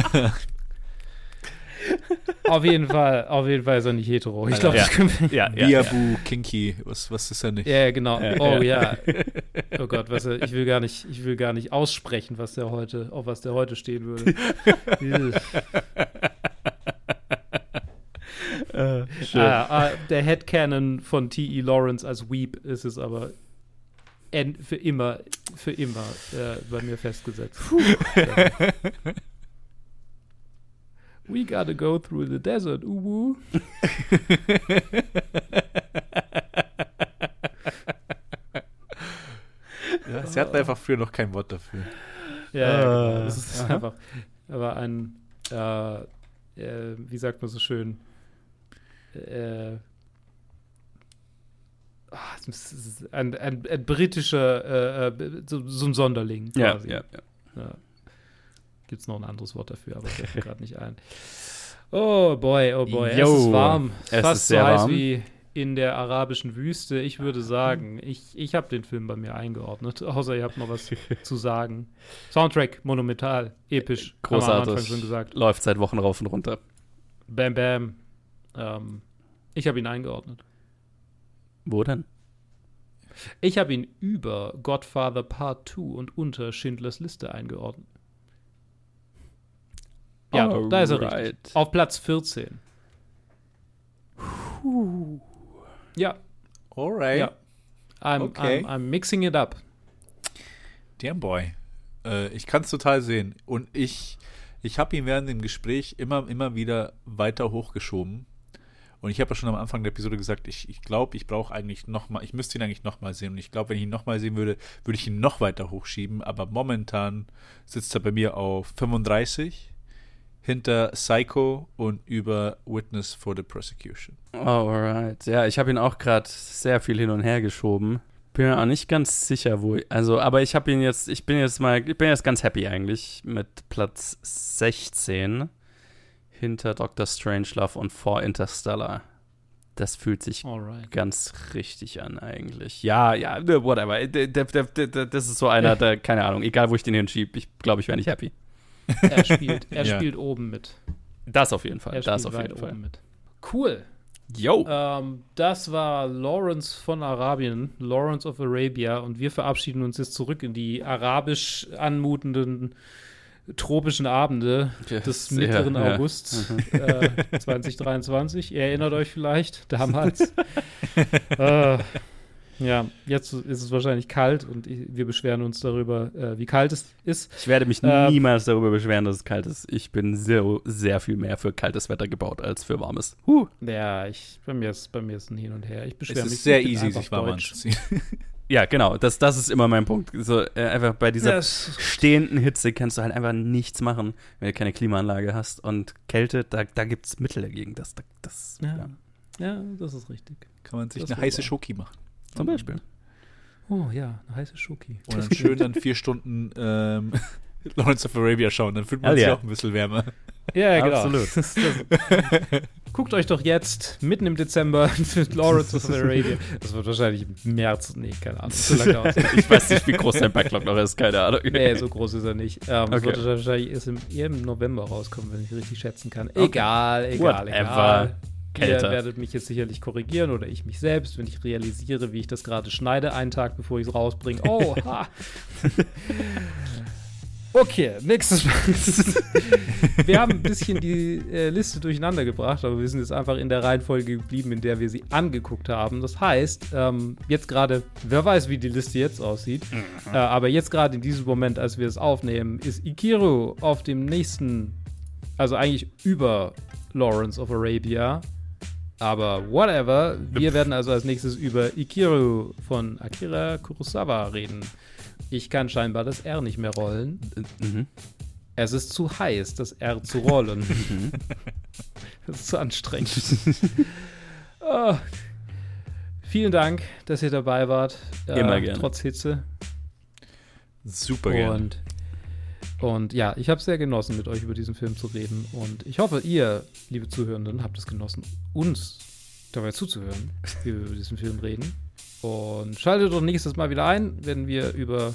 auf jeden Fall, auf jeden Fall ist er nicht hetero. Ich glaube, Ja. das können wir. Ja, ja, ja. Kinky, was, was ist er nicht? Ja, genau. Ja, oh ja. ja. Oh Gott, was er, ich will gar nicht, ich will gar nicht aussprechen, was der heute, auf was der heute stehen würde. Äh, schön. ah, ah, der Headcanon von T.E. Lawrence als Weep ist es aber en, für immer, für immer äh, bei mir festgesetzt. We gotta go through the desert, uwu. Ja, sie hatten einfach früher noch kein Wort dafür. Ja, ja Ah. genau. das ist einfach, aber ein, äh, äh, wie sagt man so schön, äh, ah, es ein, ein, ein britischer, äh, äh, so, so ein Sonderling ja, quasi. ja, ja. Ja. Gibt es noch ein anderes Wort dafür, aber fällt mir gerade nicht ein. Oh boy, oh boy, es Yo, ist warm. es Fast ist so heiß warm. wie in der arabischen Wüste. Ich würde sagen, ich, ich habe den Film bei mir eingeordnet, außer ihr habt noch was zu sagen. Soundtrack, monumental, episch, Großartig. schon gesagt. Läuft seit Wochen rauf und runter. Bam, bam. Ähm, ich habe ihn eingeordnet. Wo denn? Ich habe ihn über Godfather Part 2 und unter Schindlers Liste eingeordnet. Ja, doch, da ist er richtig. Auf Platz 14. Ja, Alright. ja. I'm, Okay. I'm, I'm mixing it up. Damn boy. Äh, ich kann es total sehen. Und ich, ich habe ihn während dem Gespräch immer, immer wieder weiter hochgeschoben. Und ich habe ja schon am Anfang der Episode gesagt, ich glaube, ich, glaub, ich brauche eigentlich noch mal, ich müsste ihn eigentlich noch mal sehen. Und ich glaube, wenn ich ihn noch mal sehen würde, würde ich ihn noch weiter hochschieben. Aber momentan sitzt er bei mir auf 35 hinter Psycho und über Witness for the Prosecution. Alright. Ja, ich habe ihn auch gerade sehr viel hin und her geschoben. Bin mir auch nicht ganz sicher, wo. Also, aber ich habe ihn jetzt, ich bin jetzt mal, ich bin jetzt ganz happy eigentlich mit Platz 16 hinter Dr. Strangelove und vor Interstellar. Das fühlt sich Alright. ganz richtig an eigentlich. Ja, ja, ne, whatever. Der, der, der, der, das ist so einer, der, keine Ahnung, egal wo ich den hinschiebe, ich glaube, ich wäre nicht happy. Er spielt, er Ja. spielt oben mit. Das auf jeden Fall. Er Das auf jeden Fall. oben mit. Cool. Yo. Ähm, das war Lawrence von Arabien, Lawrence of Arabia, und wir verabschieden uns jetzt zurück in die arabisch anmutenden tropischen Abende des Ja, mittleren ja. Mhm. August äh, 2023. Ihr erinnert euch vielleicht damals. äh, ja, jetzt ist es wahrscheinlich kalt und ich, wir beschweren uns darüber, äh, wie kalt es ist. Ich werde mich Ähm, niemals darüber beschweren, dass es kalt ist. Ich bin sehr, sehr viel mehr für kaltes Wetter gebaut als für warmes. Huh. Ja, ich, bei, mir ist, bei mir ist ein Hin und Her. Ich beschwere Es mich. ist sehr easy, sich warm deutsch. anzuziehen. Ja, genau. Das, das ist immer mein Punkt. So, äh, einfach bei dieser Das- stehenden Hitze kannst du halt einfach nichts machen, wenn du keine Klimaanlage hast. Und Kälte, da, da gibt es Mittel dagegen. Das, das, Ja. ja. Ja, das ist richtig. Kann man sich Das eine heiße wahr. Schoki machen. Zum Beispiel. Oh ja, eine heiße Schoki. Und dann schön dann vier Stunden ähm, Lawrence of Arabia schauen. Dann fühlt man Hell sich yeah. auch ein bisschen wärmer. Ja, genau. Absolut. Das, guckt euch doch jetzt mitten im Dezember für Lawrence of Arabia. Das wird wahrscheinlich im März. Nee, keine Ahnung. So ich weiß nicht, wie groß dein Backlog noch ist. Keine Ahnung. Nee, so groß ist er nicht. Ähm, Es Okay. wird wahrscheinlich erst im, eher im November rauskommen, wenn ich richtig schätzen kann. Egal, egal, Whatever. egal. Ihr Kälter. werdet mich jetzt sicherlich korrigieren oder ich mich selbst, wenn ich realisiere, wie ich das gerade schneide, einen Tag bevor ich es rausbringe. Oh, ha. Okay, nächstes Mal. wir haben ein bisschen die äh, Liste durcheinander gebracht, aber wir sind jetzt einfach in der Reihenfolge geblieben, in der wir sie angeguckt haben. Das heißt, ähm, jetzt gerade, wer weiß, wie die Liste jetzt aussieht, äh, aber jetzt gerade in diesem Moment, als wir es aufnehmen, ist Ikiru auf dem nächsten, also eigentlich über Lawrence of Arabia. Aber whatever, wir werden also als nächstes über Ikiru von Akira Kurosawa reden. Ich kann scheinbar das R nicht mehr rollen. Mhm. Es ist zu heiß, das R zu rollen. das ist zu anstrengend. Ah. Vielen Dank, dass ihr dabei wart. äh, Immer gerne. Trotz Hitze. Super gerne. Und, und ja, ich habe es sehr genossen, mit euch über diesen Film zu reden. Und ich hoffe, ihr, liebe Zuhörenden, habt es genossen, uns dabei zuzuhören, wie wir über diesen Film reden. Und schaltet doch nächstes Mal wieder ein, wenn wir über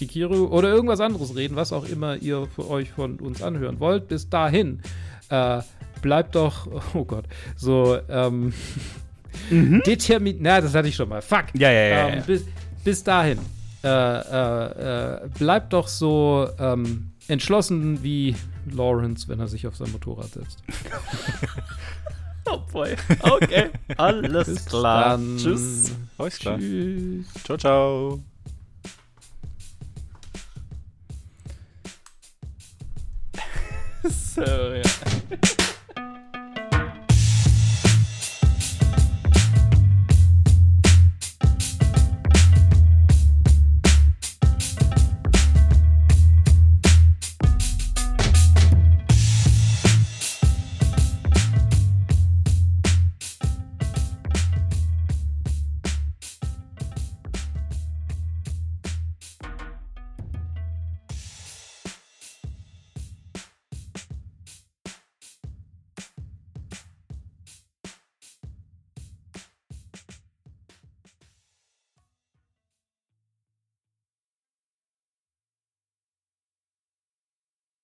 Ikiru oder irgendwas anderes reden, was auch immer ihr für euch von uns anhören wollt. Bis dahin, äh, bleibt doch, oh Gott, so, ähm, mhm. determiniert, na, das hatte ich schon mal, fuck. Ja, ja, ja. Ähm. Bis, bis dahin, äh, äh, äh, bleibt doch so ähm, entschlossen wie Lawrence, wenn er sich auf sein Motorrad setzt. oh boy. Okay. Alles Bis klar. dann. Tschüss. Alles klar. Tschüss. Ciao, ciao. So, ja.